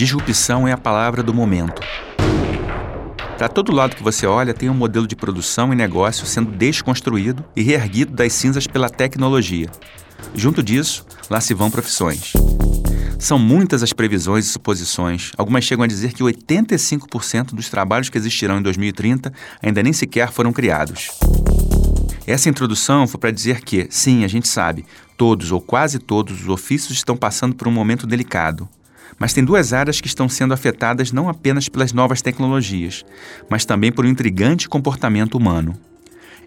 Disrupção é a palavra do momento. Para todo lado que você olha, tem um modelo de produção e negócio sendo desconstruído e reerguido das cinzas pela tecnologia. Junto disso, lá se vão profissões. São muitas as previsões e suposições. Algumas chegam a dizer que 85% dos trabalhos que existirão em 2030 ainda nem sequer foram criados. Essa introdução foi para dizer que, sim, a gente sabe, todos ou quase todos os ofícios estão passando por um momento delicado. Mas tem duas áreas que estão sendo afetadas não apenas pelas novas tecnologias, mas também por um intrigante comportamento humano.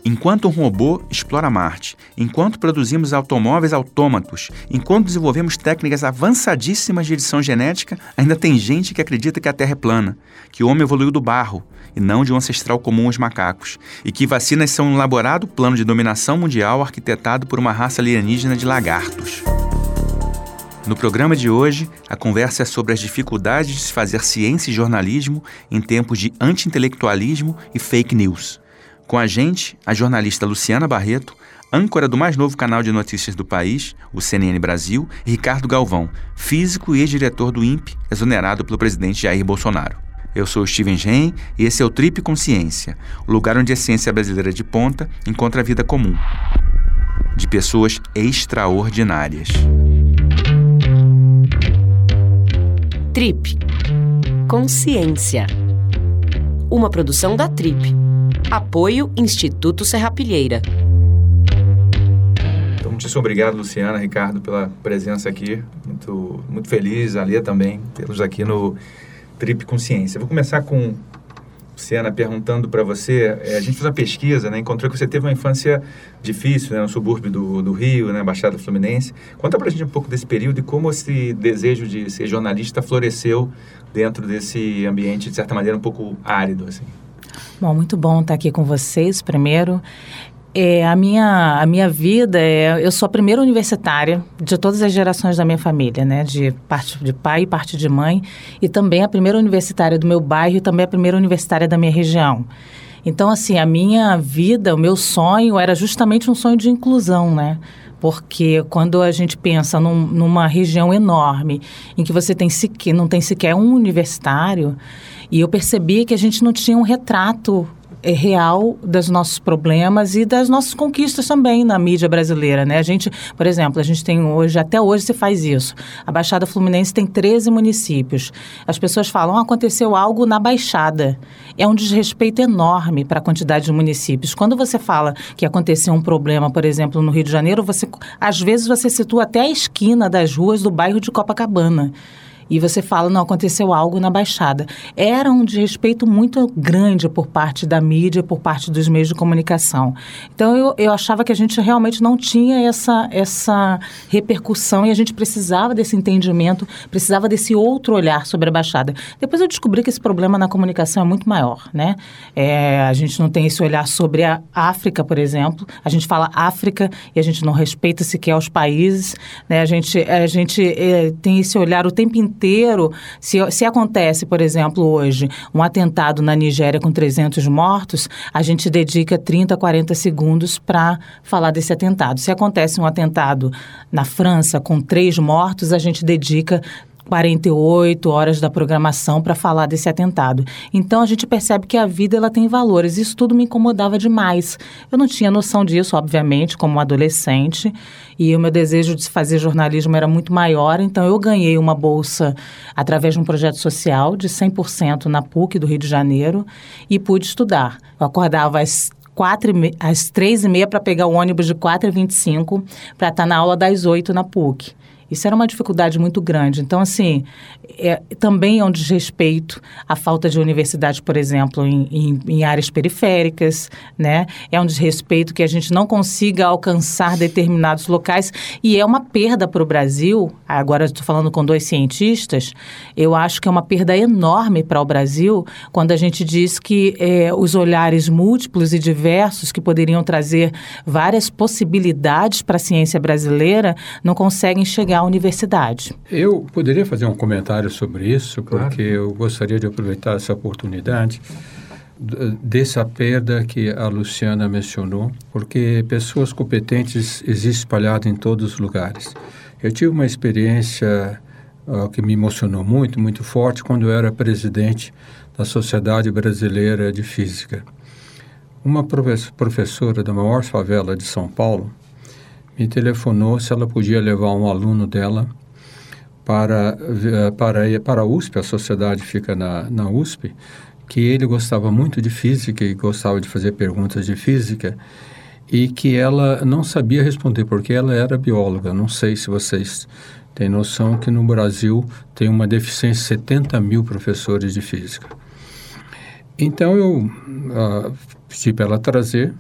Enquanto um robô explora Marte, enquanto produzimos automóveis autômatos, enquanto desenvolvemos técnicas avançadíssimas de edição genética, ainda tem gente que acredita que a Terra é plana, que o homem evoluiu do barro e não de um ancestral comum aos macacos, e que vacinas são um elaborado plano de dominação mundial arquitetado por uma raça alienígena de lagartos. No programa de hoje, a conversa é sobre as dificuldades de se fazer ciência e jornalismo em tempos de anti-intelectualismo e fake news. Com a gente, a jornalista Luciana Barreto, âncora do mais novo canal de notícias do país, o CNN Brasil, e Ricardo Galvão, físico e ex-diretor do INPE, exonerado pelo presidente Jair Bolsonaro. Eu sou Steven Gen e esse é o Trip Consciência, o lugar onde a ciência brasileira de ponta encontra a vida comum, de pessoas extraordinárias. Trip Consciência. Uma produção da Trip. Apoio Instituto Serrapilheira. Então, muitíssimo obrigado, Luciana, Ricardo, pela presença aqui. Muito, muito feliz, a Lia também, tê-los aqui no Trip Consciência. Vou começar com Luciana, perguntando para você, é, a gente fez uma pesquisa, né, encontrou que você teve uma infância difícil, né, no subúrbio do, do Rio, né, Baixada Fluminense. Conta para a gente um pouco desse período e como esse desejo de ser jornalista floresceu dentro desse ambiente, de certa maneira, um pouco árido, assim. Bom, muito bom estar aqui com vocês, primeiro. É, a, minha, a minha vida é. Eu sou a primeira universitária de todas as gerações da minha família, né? De parte de pai e parte de mãe. E também a primeira universitária do meu bairro e também a primeira universitária da minha região. Então, assim, a minha vida, o meu sonho era justamente um sonho de inclusão, né? Porque quando a gente pensa num, numa região enorme em que você tem sequer, não tem sequer um universitário, e eu percebi que a gente não tinha um retrato real dos nossos problemas e das nossas conquistas também na mídia brasileira, né? A gente, por exemplo, a gente tem hoje, até hoje se faz isso. A Baixada Fluminense tem 13 municípios. As pessoas falam, ah, aconteceu algo na Baixada. É um desrespeito enorme para a quantidade de municípios. Quando você fala que aconteceu um problema, por exemplo, no Rio de Janeiro, você às vezes você situa até a esquina das ruas do bairro de Copacabana e você fala, não, aconteceu algo na Baixada. Era um desrespeito muito grande por parte da mídia, por parte dos meios de comunicação. Então, eu, eu achava que a gente realmente não tinha essa, essa repercussão e a gente precisava desse entendimento, precisava desse outro olhar sobre a Baixada. Depois eu descobri que esse problema na comunicação é muito maior, né? É, a gente não tem esse olhar sobre a África, por exemplo. A gente fala África e a gente não respeita sequer os países, né? A gente, a gente é, tem esse olhar o tempo inteiro inteiro, se, se acontece, por exemplo, hoje, um atentado na Nigéria com 300 mortos, a gente dedica 30, 40 segundos para falar desse atentado. Se acontece um atentado na França com três mortos, a gente dedica 48 horas da programação para falar desse atentado. Então a gente percebe que a vida ela tem valores. Isso tudo me incomodava demais. Eu não tinha noção disso, obviamente, como adolescente, e o meu desejo de fazer jornalismo era muito maior, então eu ganhei uma bolsa através de um projeto social de 100% na PUC do Rio de Janeiro e pude estudar. Eu acordava às quatro às três e meia para pegar o ônibus de 4h25 para estar na aula das oito na PUC. Isso era uma dificuldade muito grande. Então, assim, é, também é um desrespeito à falta de universidade, por exemplo, em, em, em, áreas periféricas, né? É um desrespeito que a gente não consiga alcançar determinados locais e é uma perda para o Brasil. Agora estou falando com dois cientistas. Eu acho que é uma perda enorme para o Brasil quando a gente diz que é, os olhares múltiplos e diversos que poderiam trazer várias possibilidades para a ciência brasileira não conseguem chegar universidade. Eu poderia fazer um comentário sobre isso, claro. porque eu gostaria de aproveitar essa oportunidade dessa perda que a Luciana mencionou, porque pessoas competentes existem espalhadas em todos os lugares. Eu tive uma experiência uh, que me emocionou muito, muito forte, quando eu era presidente da Sociedade Brasileira de Física. Uma professora da maior favela de São Paulo me telefonou se ela podia levar um aluno dela para, eh, para, para a USP, a sociedade fica na, na USP, que ele gostava muito de física e gostava de fazer perguntas de física e que ela não sabia responder porque ela era bióloga. Não sei se vocês têm noção que no Brasil tem uma deficiência de 70 mil professores de física. Então eu uh, pedi para ela trazer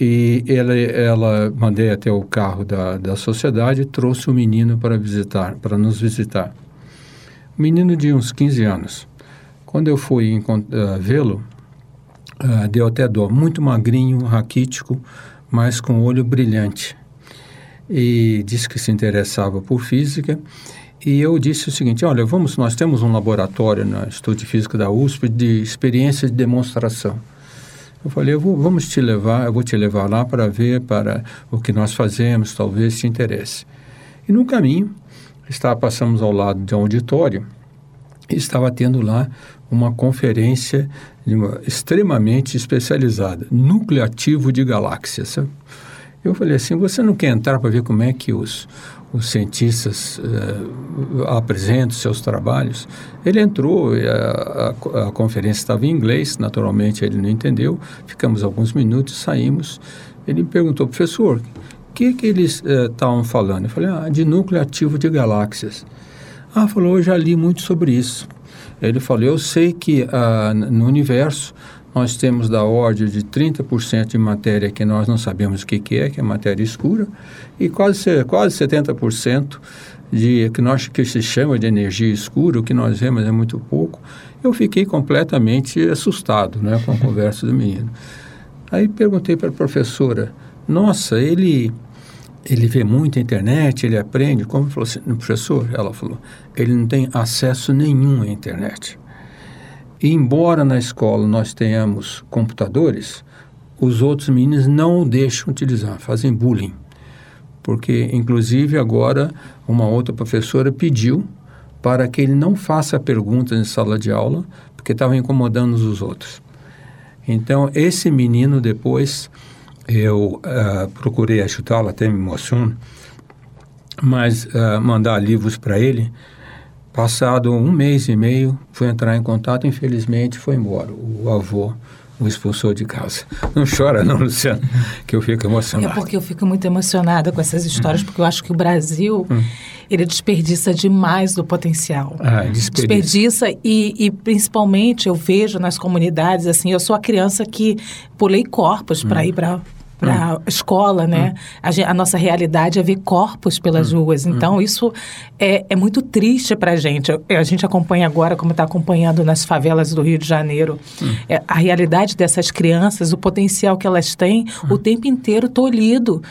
e ela, ela mandei até o carro da, da sociedade e trouxe o menino para visitar, para nos visitar. Um menino de uns 15 anos. Quando eu fui uh, vê-lo, uh, deu até dó. Muito magrinho, raquítico, mas com olho brilhante. E disse que se interessava por física. E eu disse o seguinte: olha, vamos, nós temos um laboratório no Instituto de Física da USP de experiência de demonstração. Eu falei, eu vou, vamos te levar, eu vou te levar lá para ver para o que nós fazemos, talvez te interesse. E no caminho, está, passamos ao lado de um auditório e estava tendo lá uma conferência uma, extremamente especializada, núcleo ativo de galáxias. Eu falei assim, você não quer entrar para ver como é que os, os cientistas uh, apresentam seus trabalhos. Ele entrou, a, a, a, conferência estava em inglês, naturalmente ele não entendeu. Ficamos alguns minutos, saímos. Ele me perguntou, professor, o que, que eles estavam uh, falando? Eu falei, ah, de núcleo ativo de galáxias. Ah, falou, eu já li muito sobre isso. Ele falou, eu sei que uh, no universo nós temos da ordem de 30% de matéria que nós não sabemos o que, que é, que é matéria escura, e quase, quase 70% de que nós que se chama de energia escura, o que nós vemos é muito pouco. Eu fiquei completamente assustado né, com a conversa do menino. Aí perguntei para a professora, nossa, ele ele vê muito a internet, ele aprende. Como falou assim, professor, ela falou, ele não tem acesso nenhum à internet. Embora na escola nós tenhamos computadores, os outros meninos não o deixam utilizar, fazem bullying. Porque, inclusive, agora uma outra professora pediu para que ele não faça perguntas em sala de aula, porque estava incomodando os outros. Então, esse menino, depois, eu uh, procurei ajudá-lo, até me emociono, mas uh, mandar livros para ele Passado um mês e meio, fui entrar em contato, infelizmente foi embora. O avô o expulsou de casa. Não chora não, Luciano, que eu fico emocionado. É porque eu fico muito emocionada com essas histórias, porque eu acho que o Brasil, hum. ele desperdiça demais do potencial. Ah, desperdiça. Desperdiça e, e, principalmente eu vejo nas comunidades, assim, eu sou a criança que pulei corpos hum. para ir para para hum. escola, né? Hum. A, a, nossa realidade é ver corpos pelas hum. ruas. Então, isso é, é muito triste para a gente. A gente acompanha agora, como está acompanhando nas favelas do Rio de Janeiro, é, a realidade dessas crianças, o potencial que elas têm, o tempo inteiro tolhido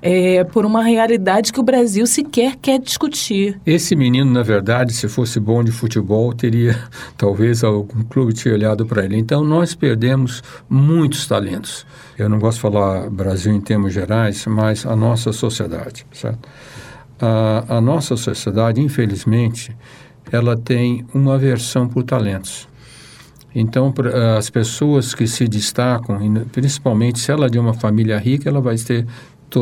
é, por uma realidade que o Brasil sequer quer discutir. Esse menino, na verdade, se fosse bom de futebol, teria talvez algum clube ter olhado para ele. Então, nós perdemos muitos talentos. Eu não gosto de falar Brasil em termos gerais, mas a nossa sociedade, certo? A, a nossa sociedade, infelizmente, ela tem uma aversão por talentos. Então, as pessoas que se destacam, principalmente se ela é de uma família rica, ela vai ter,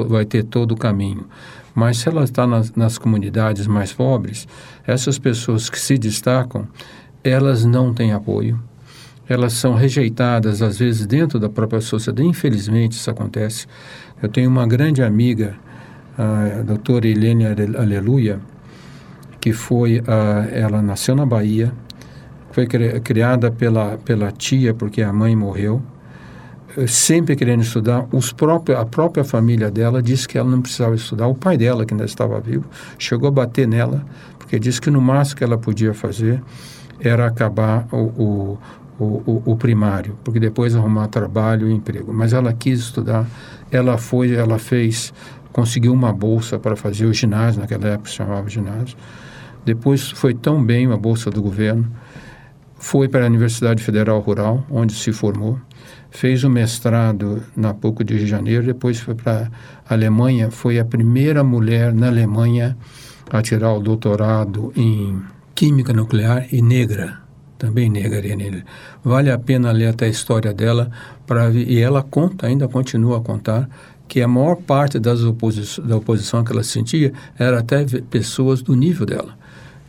vai ter todo o caminho. Mas se ela está nas, nas comunidades mais pobres, essas pessoas que se destacam, elas não têm apoio, elas são rejeitadas, às vezes, dentro da própria sociedade. Infelizmente, isso acontece. Eu tenho uma grande amiga, a doutora Helene Aleluia, que foi, ela nasceu na Bahia, foi criada pela, pela tia, porque a mãe morreu, sempre querendo estudar. Os próprios, a própria família dela disse que ela não precisava estudar. O pai dela, que ainda estava vivo, chegou a bater nela, porque disse que no máximo que ela podia fazer era acabar o, o o, o, o, primário, porque depois arrumar trabalho e emprego. Mas ela quis estudar, ela foi, ela fez, conseguiu uma bolsa para fazer o ginásio, naquela época se chamava ginásio. Depois foi tão bem uma bolsa do governo, foi para a Universidade Federal Rural, onde se formou, fez o mestrado na PUC de Rio de Janeiro, depois foi para a Alemanha, foi a primeira mulher na Alemanha a tirar o doutorado em Química Nuclear e negra, também negra, negra. Vale a pena ler até a história dela, pra, e ela conta, ainda continua a contar, que a maior parte das oposi da oposição que ela sentia era até pessoas do nível dela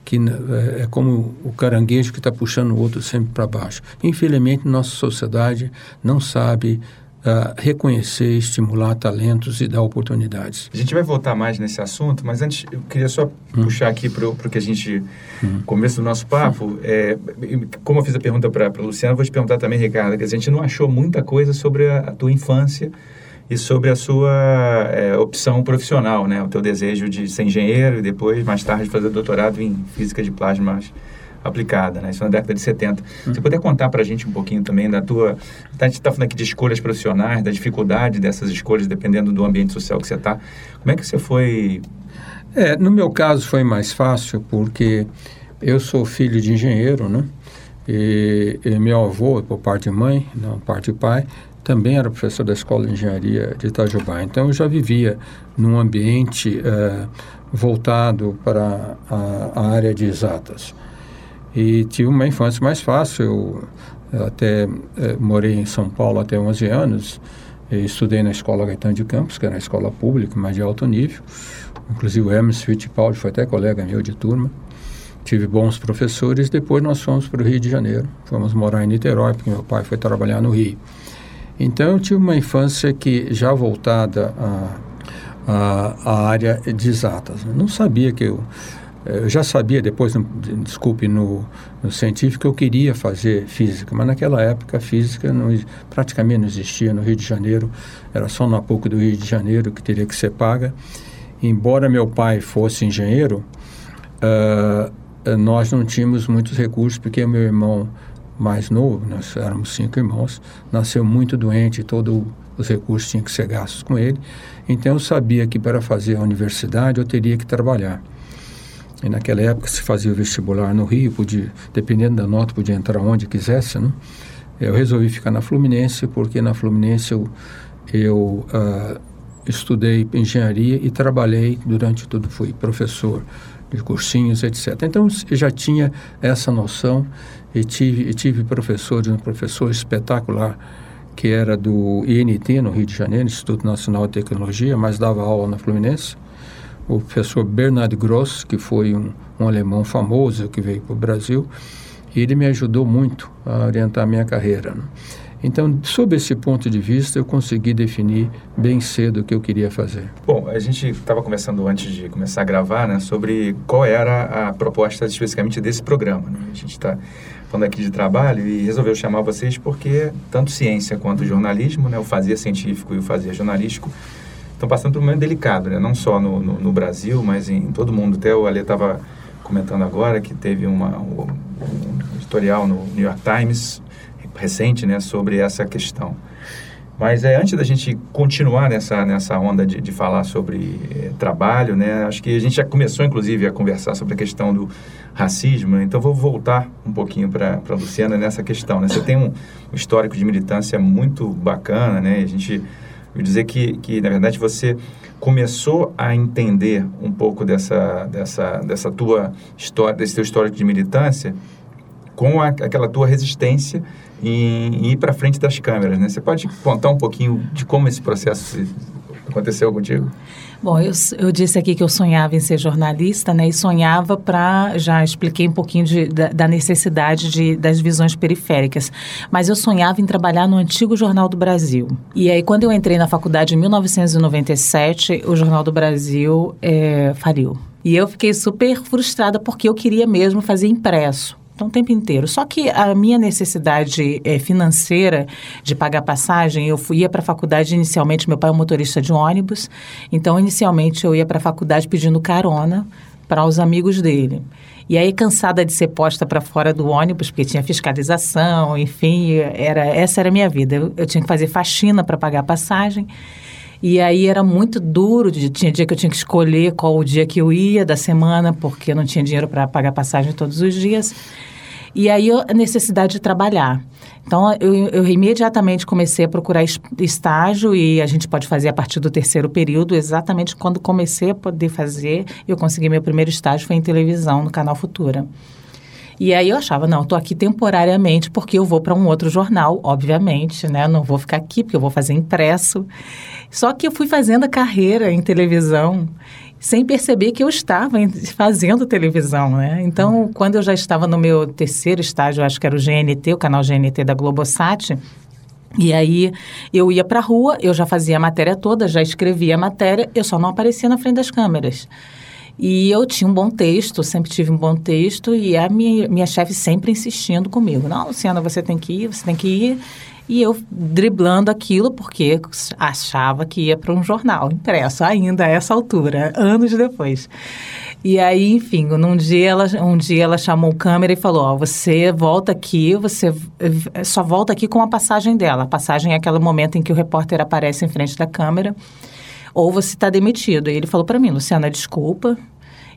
que é, é como o caranguejo que está puxando o outro sempre para baixo. Infelizmente, nossa sociedade não sabe uh, reconhecer, estimular talentos e dar oportunidades. A gente vai voltar mais nesse assunto, mas antes eu queria só hum. puxar aqui para o que a gente, hum. começo do nosso papo, é, como eu fiz a pergunta para a Luciana, vou te perguntar também, Ricardo, que a gente não achou muita coisa sobre a, a tua infância e sobre a sua é, opção profissional, né? O teu desejo de ser engenheiro e depois, mais tarde, fazer doutorado em física de plasmas aplicada, né? Isso na década de 70. Hum. Você poder contar para a gente um pouquinho também da tua... A gente está falando aqui de escolhas profissionais, da dificuldade dessas escolhas, dependendo do ambiente social que você está. Como é que você foi... É, no meu caso foi mais fácil, porque eu sou filho de engenheiro, né? E, e meu avô, por parte de mãe, não por parte de pai, também era professor da Escola de Engenharia de Itajubá. Então, eu já vivia num ambiente uh, voltado para a, a, área de exatas. E tive uma infância mais fácil. Eu até uh, morei em São Paulo até 11 anos. estudei na Escola Gaetano de Campos, que era uma escola pública, mas de alto nível. Inclusive o Hermes Fittipaldi foi até colega meu de turma tive bons professores. Depois nós fomos para o Rio de Janeiro. Fomos morar em Niterói, porque meu pai foi trabalhar no Rio. Então eu tive uma infância que já voltada à, à, área de exatas. Não sabia que eu eu já sabia depois, no, desculpe, no, no, científico, eu queria fazer física, mas naquela época a física não, praticamente não existia no Rio de Janeiro, era só no pouco do Rio de Janeiro que teria que ser paga. Embora meu pai fosse engenheiro, uh, nós não tínhamos muitos recursos, porque meu irmão mais novo, nós éramos cinco irmãos, nasceu muito doente, todos os recursos tinham que ser gastos com ele. Então eu sabia que para fazer a universidade eu teria que trabalhar. E naquela época se fazia o vestibular no Rio, podia, dependendo da nota, podia entrar onde quisesse, né? Eu resolvi ficar na Fluminense, porque na Fluminense eu, eu uh, estudei engenharia e trabalhei durante tudo, fui professor de cursinhos, etc. Então eu já tinha essa noção e tive, e tive professores, um professor espetacular que era do INT, no Rio de Janeiro, Instituto Nacional de Tecnologia, mas dava aula na Fluminense. O professor Bernard Gross, que foi um, um alemão famoso que veio para o Brasil, e ele me ajudou muito a orientar a minha carreira. Né? Então, sob esse ponto de vista, eu consegui definir bem cedo o que eu queria fazer. Bom, a gente estava conversando antes de começar a gravar né, sobre qual era a proposta especificamente desse programa. Né? A gente está falando aqui de trabalho e resolveu chamar vocês porque tanto ciência quanto jornalismo, né, o fazia científico e o fazia jornalístico, estão passando por um momento delicado, né? não só no, no, no Brasil, mas em todo mundo. Até o Ale estava comentando agora que teve uma, um, um editorial no New York Times recente né, sobre essa questão. Mas é, antes da gente continuar nessa, nessa onda de, de falar sobre é, trabalho, né, acho que a gente já começou, inclusive, a conversar sobre a questão do racismo, né, então vou voltar um pouquinho para a Luciana nessa questão. Né? Você tem um histórico de militância muito bacana, né? a gente eu dizer que, que, na verdade, você começou a entender um pouco dessa, dessa, dessa tua história, desse teu histórico de militância com a, aquela tua resistência em, em ir para frente das câmeras, né? Você pode contar um pouquinho de como esse processo aconteceu contigo? Bom, eu, eu disse aqui que eu sonhava em ser jornalista, né? E sonhava para, já expliquei um pouquinho de, da, da, necessidade de, das visões periféricas. Mas eu sonhava em trabalhar no antigo Jornal do Brasil. E aí, quando eu entrei na faculdade em 1997, o Jornal do Brasil é, faliu. E eu fiquei super frustrada porque eu queria mesmo fazer impresso. Então, o tempo inteiro. Só que a minha necessidade é, financeira de pagar passagem, eu fui, ia para a faculdade inicialmente, meu pai é um motorista de ônibus, então, inicialmente, eu ia para a faculdade pedindo carona para os amigos dele. E aí, cansada de ser posta para fora do ônibus, porque tinha fiscalização, enfim, era, essa era a minha vida. Eu, eu tinha que fazer faxina para pagar passagem. E aí era muito duro, tinha dia que eu tinha que escolher qual o dia que eu ia da semana, porque eu não tinha dinheiro para pagar passagem todos os dias. E aí a necessidade de trabalhar. Então, eu, eu, imediatamente comecei a procurar estágio e a gente pode fazer a partir do terceiro período. Exatamente quando comecei a poder fazer, eu consegui meu primeiro estágio, foi em televisão, no Canal Futura. E aí eu achava, não, estou aqui temporariamente porque eu vou para um outro jornal, obviamente, né? Não vou ficar aqui porque eu vou fazer impresso. Só que eu fui fazendo a carreira em televisão sem perceber que eu estava fazendo televisão, né? Então, uhum. quando eu já estava no meu terceiro estágio, acho que era o GNT, o canal GNT da Globosat, e aí eu ia para a rua, eu já fazia a matéria toda, já escrevia a matéria, eu só não aparecia na frente das câmeras. E eu tinha um bom texto, sempre tive um bom texto, e a minha, minha chefe sempre insistindo comigo. Não, Luciana, você tem que ir, você tem que ir. E eu driblando aquilo porque achava que ia para um jornal impresso ainda a essa altura, anos depois. E aí, enfim, num dia ela, um dia ela chamou o câmera e falou: Ó, você volta aqui, você só volta aqui com a passagem dela. A passagem é aquele momento em que o repórter aparece em frente da câmera, ou você está demitido. E ele falou para mim: Luciana, desculpa,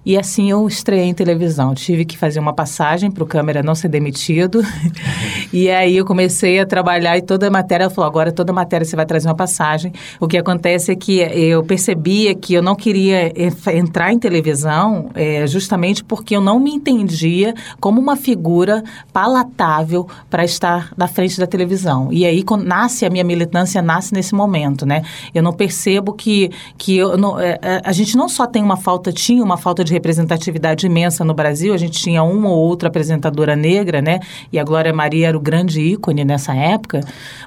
e assim eu estreiei em televisão. Tive que fazer uma passagem para o câmera não ser demitido. e aí eu comecei a trabalhar e toda a matéria, ela falou, agora toda a matéria você vai trazer uma passagem. O que acontece é que eu percebia que eu não queria entrar em televisão é, justamente porque eu não me entendia como uma figura palatável para estar na frente da televisão. E aí nasce a minha militância, nasce nesse momento, né? Eu não percebo que, que eu não, é a gente não só tem uma falta, tinha uma falta de representatividade imensa no Brasil. A gente tinha uma ou outra apresentadora negra, né? E a Glória Maria era o grande ícone nessa época.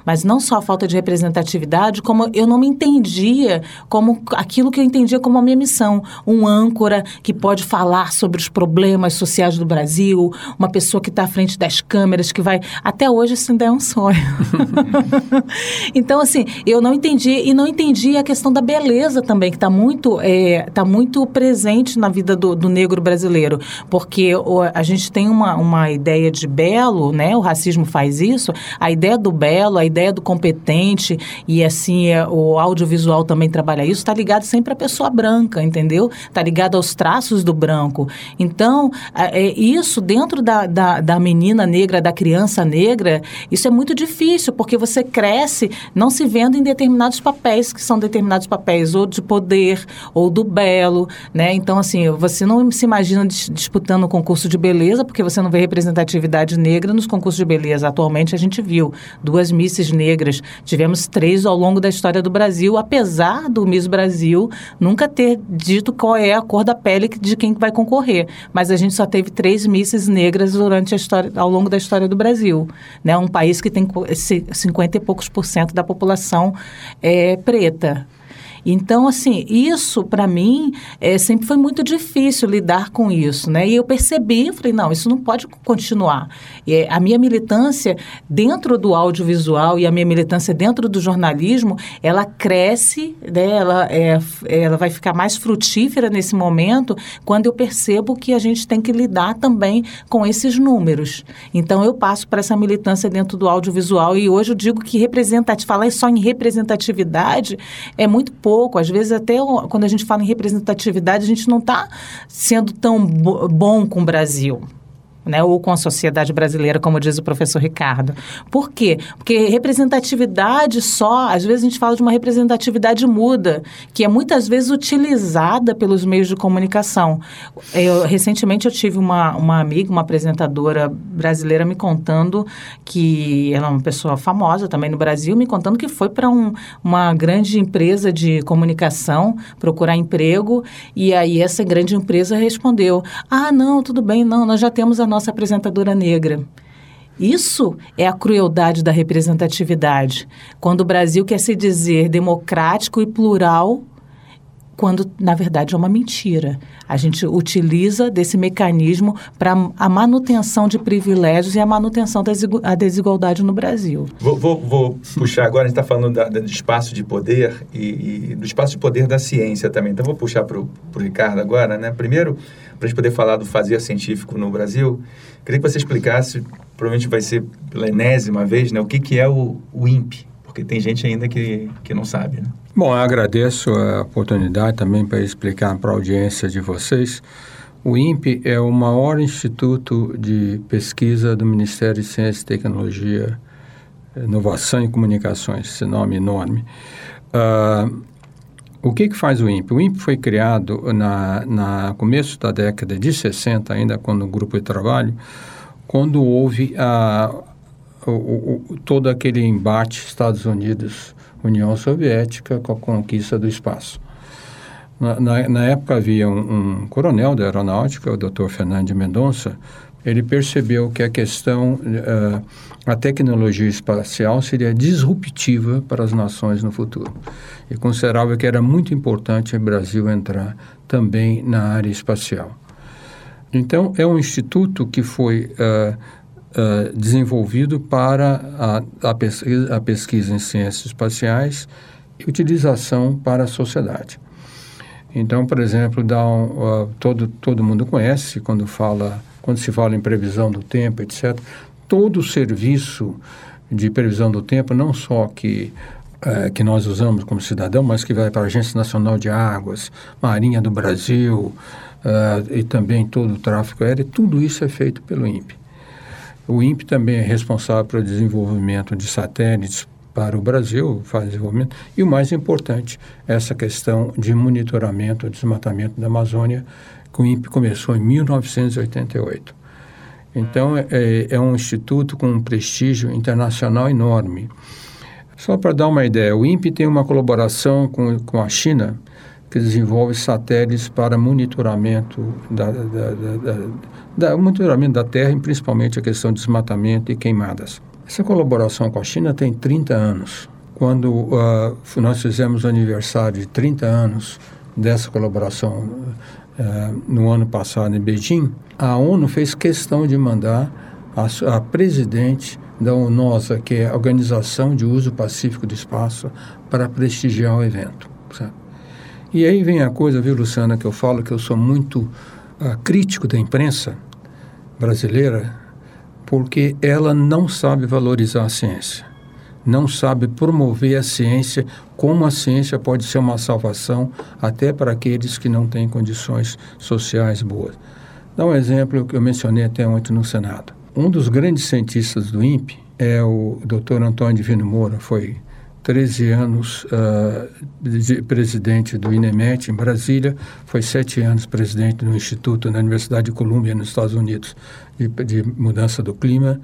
Mas não só a falta de representatividade, como eu não me entendia como aquilo que eu entendia como a minha missão. Um âncora que pode falar sobre os problemas sociais do Brasil, uma pessoa que está à frente das câmeras, que vai. Até hoje isso ainda é um sonho. então, assim, eu não entendi, e não entendi a questão da beleza também, que está muito, é, tá muito presente na vida do, do negro brasileiro, porque o, a gente tem uma, uma ideia de belo, né? O racismo faz isso, a ideia do belo, a ideia do competente e assim é, o audiovisual também trabalha isso, está ligado sempre à pessoa branca, entendeu? Está ligado aos traços do branco. Então, é, isso dentro da, da, da menina negra, da criança negra, isso é muito difícil, porque você cresce não se vendo em determinados papéis, que são determinados papéis ou de poder ou do belo, né? Então, assim, você não se imagina disputando um concurso de beleza, porque você não vê representatividade negra nos concursos de beleza. Atualmente a gente viu duas misses negras, tivemos três ao longo da história do Brasil, apesar do Miss Brasil nunca ter dito qual é a cor da pele de quem vai concorrer. Mas a gente só teve três misses negras durante a história, ao longo da história do Brasil. Né? Um país que tem 50 e poucos por cento da população é, preta. Então, assim, isso para mim é, sempre foi muito difícil lidar com isso, né? E eu percebi, falei, não, isso não pode continuar. A minha militância dentro do audiovisual e a minha militância dentro do jornalismo, ela cresce, né? ela, é, ela vai ficar mais frutífera nesse momento quando eu percebo que a gente tem que lidar também com esses números. Então, eu passo para essa militância dentro do audiovisual e hoje eu digo que representatividade, falar só em representatividade é muito pouco pouco. Às vezes, até quando a gente fala em representatividade, a gente não está sendo tão bom com o Brasil né, ou com a sociedade brasileira, como diz o professor Ricardo. Por quê? Porque representatividade só, às vezes a gente fala de uma representatividade muda, que é muitas vezes utilizada pelos meios de comunicação. Eu, recentemente eu tive uma, uma amiga, uma apresentadora brasileira me contando que ela é uma pessoa famosa também no Brasil, me contando que foi para um, uma grande empresa de comunicação procurar emprego e aí essa grande empresa respondeu: "Ah, não, tudo bem, não, nós já temos a nossa apresentadora negra. Isso é a crueldade da representatividade. Quando o Brasil quer se dizer democrático e plural, quando na verdade é uma mentira. A gente utiliza desse mecanismo para a manutenção de privilégios e a manutenção da desigualdade no Brasil. Vou, vou, vou puxar agora, a gente está falando da, do espaço de poder e, e, do espaço de poder da ciência também. Então vou puxar para o Ricardo agora, né? Primeiro, para a gente poder falar do fazer científico no Brasil, queria que você explicasse, provavelmente vai ser pela enésima vez, né, o que, que é o, o INPE, porque tem gente ainda que, que não sabe. Né? Bom, agradeço a oportunidade também para explicar para a audiência de vocês O INPE é o maior instituto de pesquisa do Ministério de Ciência Tecnologia, Inovação e Comunicações, esse nome enorme. Uh, o que, que faz o INPE? O INPE foi criado na, na começo da década de 60, ainda quando o grupo de trabalho, quando houve a, o, o, todo aquele embate Estados Unidos, União Soviética com a conquista do espaço. Na, na, na época havia um, um, coronel da aeronáutica, o Dr. Fernando Mendonça, ele percebeu que a questão, uh, a tecnologia espacial seria disruptiva para as nações no futuro. E considerava que era muito importante o Brasil entrar também na área espacial. Então, é um instituto que foi uh, uh, desenvolvido para a, a, pesquisa, a pesquisa em ciências espaciais e utilização para a sociedade. Então, por exemplo, dá um, todo, todo mundo conhece quando fala quando se fala em previsão do tempo, etc., todo o serviço de previsão do tempo, não só que, é, que nós usamos como cidadão, mas que vai para a Agência Nacional de Águas, Marinha do Brasil uh, e também todo o tráfego aéreo, tudo isso é feito pelo INPE. O INPE também é responsável pelo desenvolvimento de satélites para o Brasil, faz desenvolvimento, e o mais importante, essa questão de monitoramento, desmatamento da Amazônia, que o INPE começou em 1988. Então, é, é um instituto com um prestígio internacional enorme. Só para dar uma ideia, o INPE tem uma colaboração com, com a China, que desenvolve satélites para monitoramento da, da, da, da, monitoramento da Terra, principalmente a questão de desmatamento e queimadas. Essa colaboração com a China tem 30 anos. Quando uh, nós fizemos o aniversário de 30 anos dessa colaboração uh, no ano passado em Beijing, a ONU fez questão de mandar a, a presidente da ONOSA, que é a Organização de Uso Pacífico do Espaço, para prestigiar o evento. Sabe? E aí vem a coisa, viu, Luciana, que eu falo que eu sou muito uh, crítico da imprensa brasileira, porque ela não sabe valorizar a ciência não sabe promover a ciência, como a ciência pode ser uma salvação até para aqueles que não têm condições sociais boas. Dá um exemplo que eu mencionei até ontem no Senado. Um dos grandes cientistas do INPE é o Dr. Antônio Divino Moura, foi 13 anos uh, de presidente do INEMET em Brasília, foi sete anos presidente do Instituto na Universidade de Colômbia, nos Estados Unidos, de, de mudança do clima.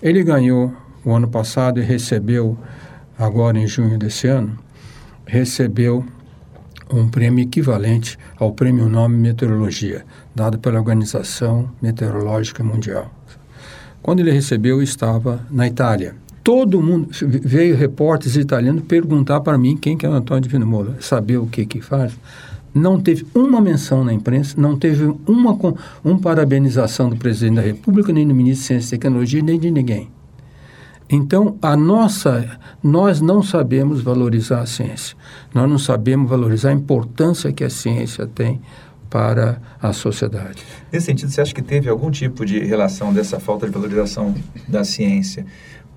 Ele ganhou o ano passado e recebeu, agora em junho desse ano, recebeu um prêmio equivalente ao Prêmio Nobel Meteorologia, dado pela Organização Meteorológica Mundial. Quando ele recebeu, estava na Itália. Todo mundo, veio repórteres italianos perguntar para mim quem que é o Antônio Divino Moura, saber o que que faz. Não teve uma menção na imprensa, não teve uma, uma parabenização do presidente da República, nem do ministro de Ciência e Tecnologia, nem de ninguém. Então, a nossa, nós não sabemos valorizar a ciência. Nós não sabemos valorizar a importância que a ciência tem para a sociedade. Nesse sentido, você acha que teve algum tipo de relação dessa falta de valorização da ciência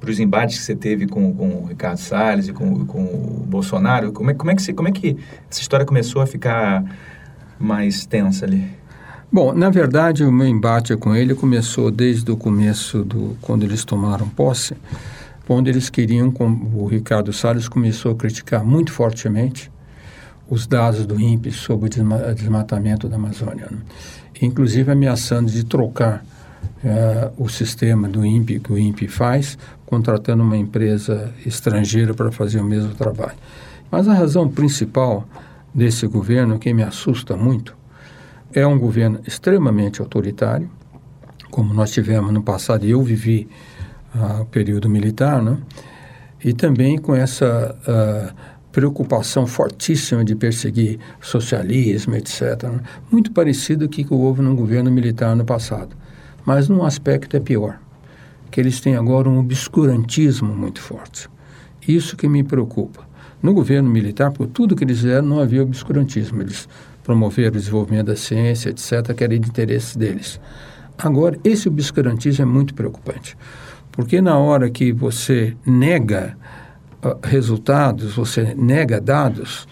para os embates que você teve com, com o Ricardo Salles e com, com o Bolsonaro? Como é, como, é que você, como é que essa história começou a ficar mais tensa ali? Bom, na verdade, o meu embate com ele começou desde o começo do quando eles tomaram posse, quando eles queriam, o Ricardo Salles começou a criticar muito fortemente os dados do INPE sobre o desmatamento da Amazônia, né? inclusive ameaçando de trocar uh, o sistema do INPE que o INPE faz, contratando uma empresa estrangeira para fazer o mesmo trabalho. Mas a razão principal desse governo, que me assusta muito, é um governo extremamente autoritário, como nós tivemos no passado, e eu vivi uh, o período militar, né? e também com essa uh, preocupação fortíssima de perseguir socialismo, etc. Né? Muito parecido com o que houve no governo militar no passado. Mas num aspecto é pior, que eles têm agora um obscurantismo muito forte. Isso que me preocupa. No governo militar, por tudo que eles fizeram, não havia obscurantismo. Eles promover o desenvolvimento da ciência, etc., que era de interesse deles. Agora, esse obscurantismo é muito preocupante, porque na hora que você nega uh, resultados, você nega dados,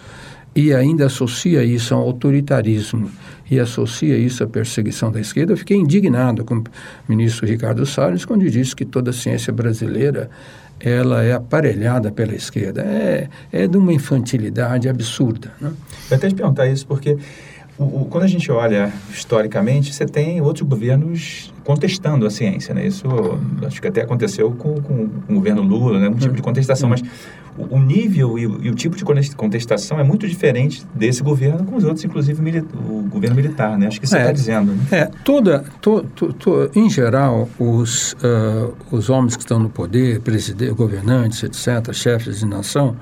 e ainda associa isso ao autoritarismo e associa isso à perseguição da esquerda, eu fiquei indignado com o ministro Ricardo Salles quando disse que toda a ciência brasileira ela é aparelhada pela esquerda. É, é de uma infantilidade absurda. Né? Eu até te perguntar isso porque quando a gente olha historicamente, você tem outros governos contestando a ciência, né? Isso acho que até aconteceu com, com, com o governo Lula, né? Um tipo de contestação, mas o, o nível e o, e o, tipo de contestação é muito diferente desse governo com os outros, inclusive o governo militar, né? Acho que você está é, dizendo. Né? É, toda, to, to, to, em geral, os, uh, os homens que estão no poder, presidentes, governantes, etc., chefes de nação,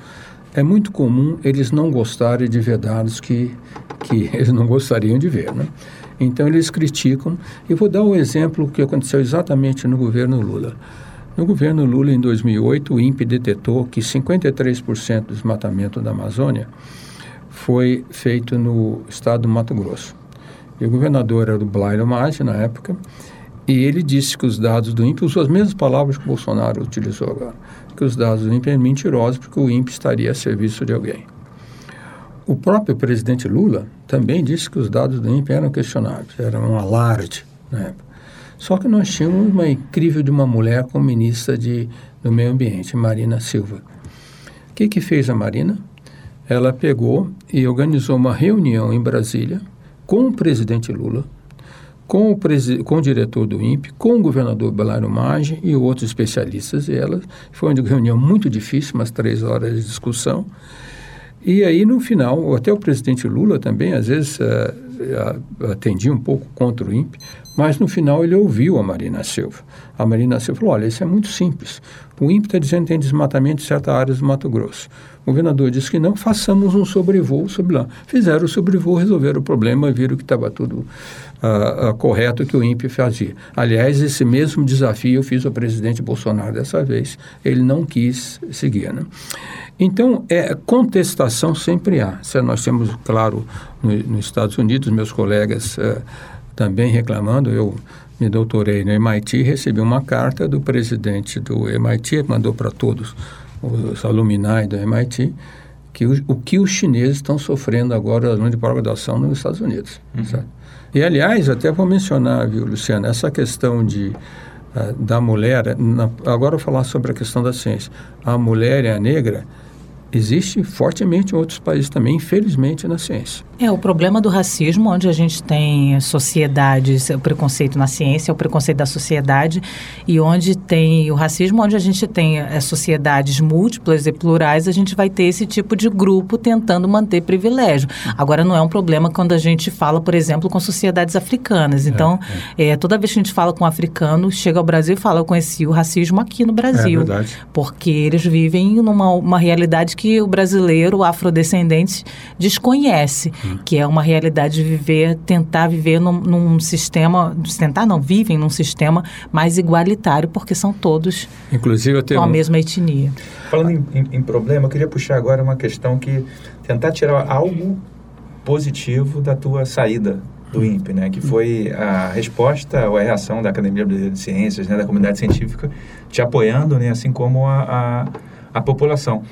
é muito comum eles não gostarem de ver dados que, que eles não gostariam de ver, né? Então, eles criticam. E vou dar um exemplo que aconteceu exatamente no governo Lula. No governo Lula, em 2008, o INPE detectou que 53% do desmatamento da Amazônia foi feito no estado do Mato Grosso. E o governador era o Blairo Maggi, na época, e ele disse que os dados do INPE, usou as mesmas palavras que o Bolsonaro utilizou agora, que os dados do INPE eram mentirosos porque o INPE estaria a serviço de alguém. O próprio presidente Lula também disse que os dados do INPE eram questionáveis, era um alarde na época. Só que nós tínhamos uma incrível de uma mulher como ministra de, do Meio Ambiente, Marina Silva. O que, que fez a Marina? Ela pegou e organizou uma reunião em Brasília com o presidente Lula, com o, com o diretor do INPE, com o governador Belário Maggi e outros especialistas. E ela foi uma reunião muito difícil, umas três horas de discussão. E aí, no final, até o presidente Lula também, às vezes, uh, atendia um pouco contra o INPE, mas no final ele ouviu a Marina Silva. A Marina Silva falou: olha, isso é muito simples. O INPE está dizendo que tem desmatamento em certas áreas do Mato Grosso. O governador disse que não, façamos um sobrevoo sobre lá. Fizeram o sobrevoo, resolveram o problema, viram que estava tudo uh, uh, correto que o INPE fazia. Aliás, esse mesmo desafio eu fiz ao presidente Bolsonaro dessa vez. Ele não quis seguir. Né? Então, é, contestação sempre há. Se nós temos, claro, no, nos Estados Unidos, meus colegas. Uh, também reclamando. Eu me doutorei no MIT recebi uma carta do presidente do MIT, mandou para todos os alumni do MIT, que o, o, que os chineses estão sofrendo agora no de pós-graduação nos Estados Unidos. Uhum. E, aliás, até vou mencionar, viu, Luciano, essa questão de, uh, da mulher, na, agora eu vou falar sobre a questão da ciência. A mulher e a negra existe fortemente em outros países também, infelizmente, na ciência. É, o problema do racismo, onde a gente tem sociedades, o preconceito na ciência, é o preconceito da sociedade, e onde tem o racismo, onde a gente tem é, sociedades múltiplas e plurais, a gente vai ter esse tipo de grupo tentando manter privilégio. Agora, não é um problema quando a gente fala, por exemplo, com sociedades africanas. Então, é, é. é toda vez que a gente fala com um africano, chega ao Brasil e fala, eu conheci o racismo aqui no Brasil. É verdade. Porque eles vivem numa uma realidade que o brasileiro, o afrodescendente, desconhece, hum. que é uma realidade de viver, tentar viver num, num, sistema, tentar não, vivem num sistema mais igualitário, porque são todos Inclusive, com a um... mesma etnia. Falando em, em, em problema, eu queria puxar agora uma questão que tentar tirar algo positivo da tua saída do INPE, né, que foi a resposta ou a reação da Academia Brasileira de Ciências, né, da comunidade científica, te apoiando, né, assim como a, a, a população.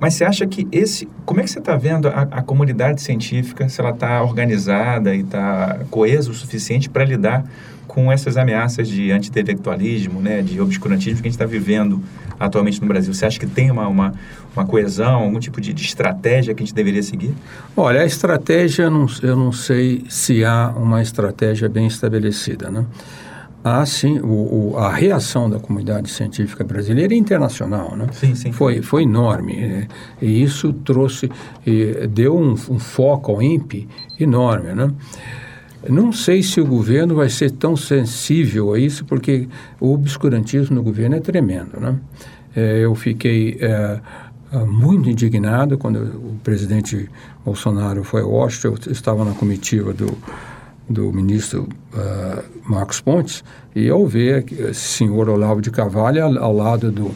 Mas, você acha que esse. Como é que você está vendo a, a, comunidade científica, se ela está organizada e está coesa o suficiente para lidar com essas ameaças de anti-intelectualismo, né, de obscurantismo que a gente está vivendo atualmente no Brasil? Você acha que tem uma, uma, uma coesão, algum tipo de, de, estratégia que a gente deveria seguir? Olha, a estratégia, não, eu não sei se há uma estratégia bem estabelecida, né? Há sim o, o, a reação da comunidade científica brasileira e internacional né? sim, sim. Foi, foi enorme né? e isso trouxe e deu um, um, foco ao INPE enorme né? não sei se o governo vai ser tão sensível a isso porque o obscurantismo no governo é tremendo né? É, eu fiquei é, muito indignado quando o presidente Bolsonaro foi a Washington eu estava na comitiva do do ministro uh, Marcos Pontes e ao ver esse senhor Olavo de Carvalho ao, ao, lado do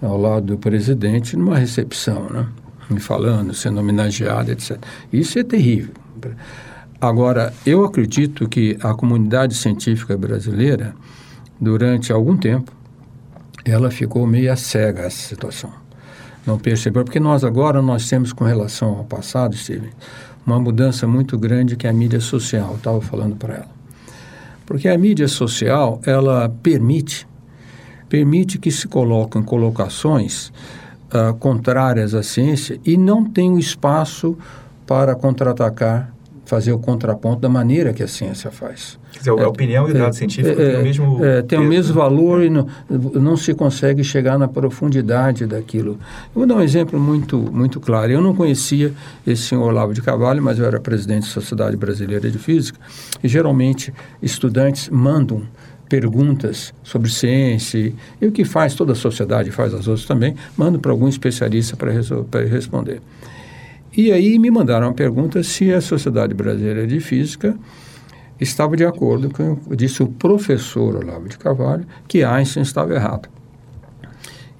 ao lado do presidente numa recepção, né? Me falando, sendo homenageado, etc. Isso é terrível. Agora, eu acredito que a comunidade científica brasileira, durante algum tempo, ela ficou meio cega a essa situação. não percebeu, porque nós agora nós temos com relação ao passado, Steven, uma mudança muito grande que é a mídia social, estava falando para ela. Porque a mídia social, ela permite permite que se coloquem colocações uh, contrárias à ciência e não tem o espaço para contra-atacar fazer o contraponto da maneira que a ciência faz. Quer dizer, a opinião e o dado é, científico é, têm o mesmo é, Tem o mesmo valor e não, não se consegue chegar na profundidade daquilo. Eu vou dar um exemplo muito, muito claro. Eu não conhecia esse senhor Olavo de Carvalho, mas eu era presidente da Sociedade Brasileira de Física e geralmente estudantes mandam perguntas sobre ciência e o que faz toda a sociedade, faz as outras também, mandam para algum especialista para responder. E aí me mandaram uma pergunta se a Sociedade Brasileira de Física estava de acordo com, disse o professor Olavo de Carvalho, que Einstein estava errado.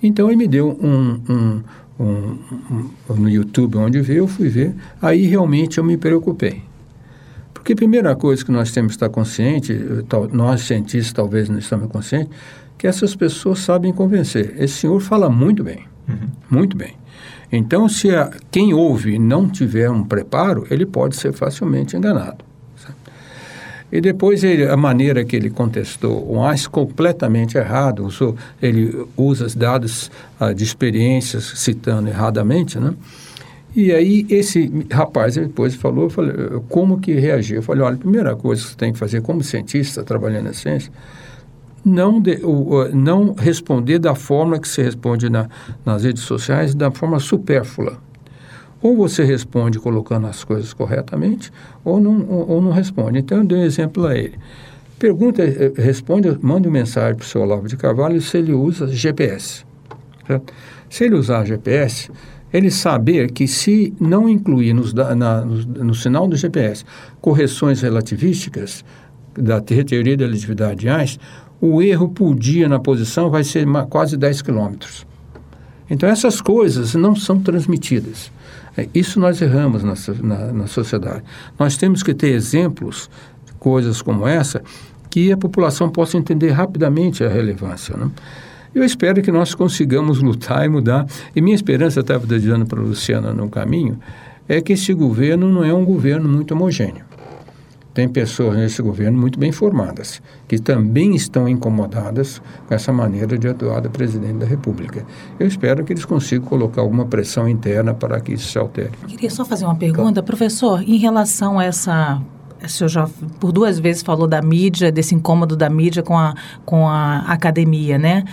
Então ele me deu um, um, um, um no YouTube onde veio, eu fui ver, aí realmente eu me preocupei. Porque a primeira coisa que nós temos que estar consciente, nós cientistas talvez não estamos conscientes, que essas pessoas sabem convencer. Esse senhor fala muito bem, uhum. muito bem. Então, se a, quem ouve não tiver um preparo, ele pode ser facilmente enganado. E depois ele, a maneira que ele contestou o AIS completamente errado, usou, ele usa os dados ah, de experiências citando erradamente, né? E aí esse rapaz depois falou, como que reagir? Eu falei, olha, a primeira coisa que você tem que fazer como cientista trabalhando na ciência não, de, não responder da forma que se responde na, nas redes sociais, da forma supérflua. Ou você responde colocando as coisas corretamente, ou não, ou, ou não responde. Então, eu dei um exemplo a ele. Pergunta, eh, responde, manda uma mensagem para o seu Olavo de Carvalho se ele usa GPS. Certo? Se ele usar GPS, ele saber que se não incluir nos, na, no, no sinal do GPS correções relativísticas da teoria da relatividade de Einstein, o erro por dia na posição vai ser quase 10 quilômetros. Então, essas coisas não são transmitidas. É, isso nós erramos na, na, na, sociedade. Nós temos que ter exemplos coisas como essa que a população possa entender rapidamente a relevância. Né? Eu espero que nós consigamos lutar e mudar. E minha esperança, estava dizendo para a Luciana no caminho, é que esse governo não é um governo muito homogêneo tem pessoas nesse governo muito bem formadas, que também estão incomodadas com essa maneira de atuar do presidente da República. Eu espero que eles consigam colocar alguma pressão interna para que isso se altere. Eu queria só fazer uma pergunta, professor, em relação a essa o senhor já por duas vezes falou da mídia, desse incômodo da mídia com a, com a academia, né?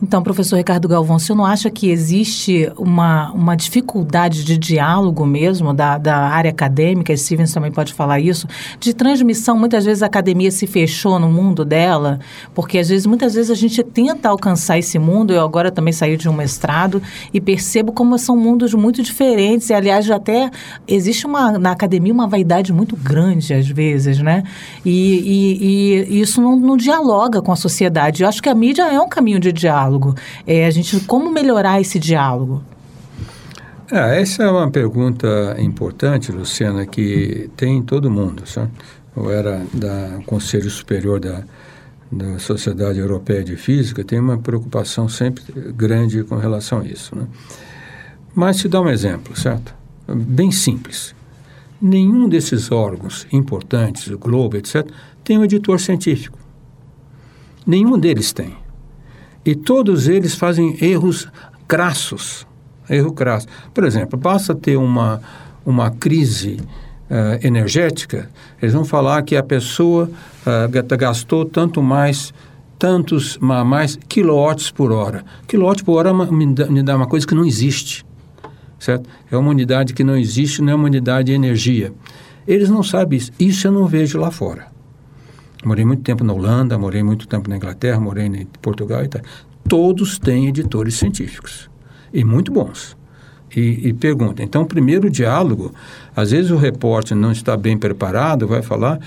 Então, professor Ricardo Galvão, o senhor não acha que existe uma, uma dificuldade de diálogo mesmo da, da área acadêmica, e Stevens também pode falar isso, de transmissão? Muitas vezes a academia se fechou no mundo dela, porque às vezes, muitas vezes a gente tenta alcançar esse mundo, eu agora também saí de um mestrado e percebo como são mundos muito diferentes, e aliás, até existe uma, na academia uma vaidade muito grande, às vezes, né? E, e, e isso não, não dialoga com a sociedade. Eu acho que a mídia é um caminho de diálogo diálogo? É, a gente, como melhorar esse diálogo? É, essa é uma pergunta importante, Luciana, que tem todo mundo. Sabe? Eu era da Conselho Superior da, da Sociedade Europeia de Física, tem uma preocupação sempre grande com relação a isso. Né? Mas te dá um exemplo, certo? Bem simples. Nenhum desses órgãos importantes, o Globo, etc., tem um editor científico. Nenhum deles tem. E todos eles fazem erros crassos. Erro crasso. Por exemplo, basta ter uma, uma crise uh, energética, eles vão falar que a pessoa uh, gastou tanto mais tantos mais quilowatts por hora. Quilowatt por hora é uma unidade, uma coisa que não existe, certo? É uma unidade que não existe, não é uma unidade de energia. Eles não sabem isso. Isso eu não vejo lá fora. Morei muito tempo na Holanda, morei muito tempo na Inglaterra, morei em Portugal e tal. Todos têm editores científicos e muito bons. E, e pergunta. Então, primeiro diálogo, às vezes o repórter não está bem preparado, vai falar.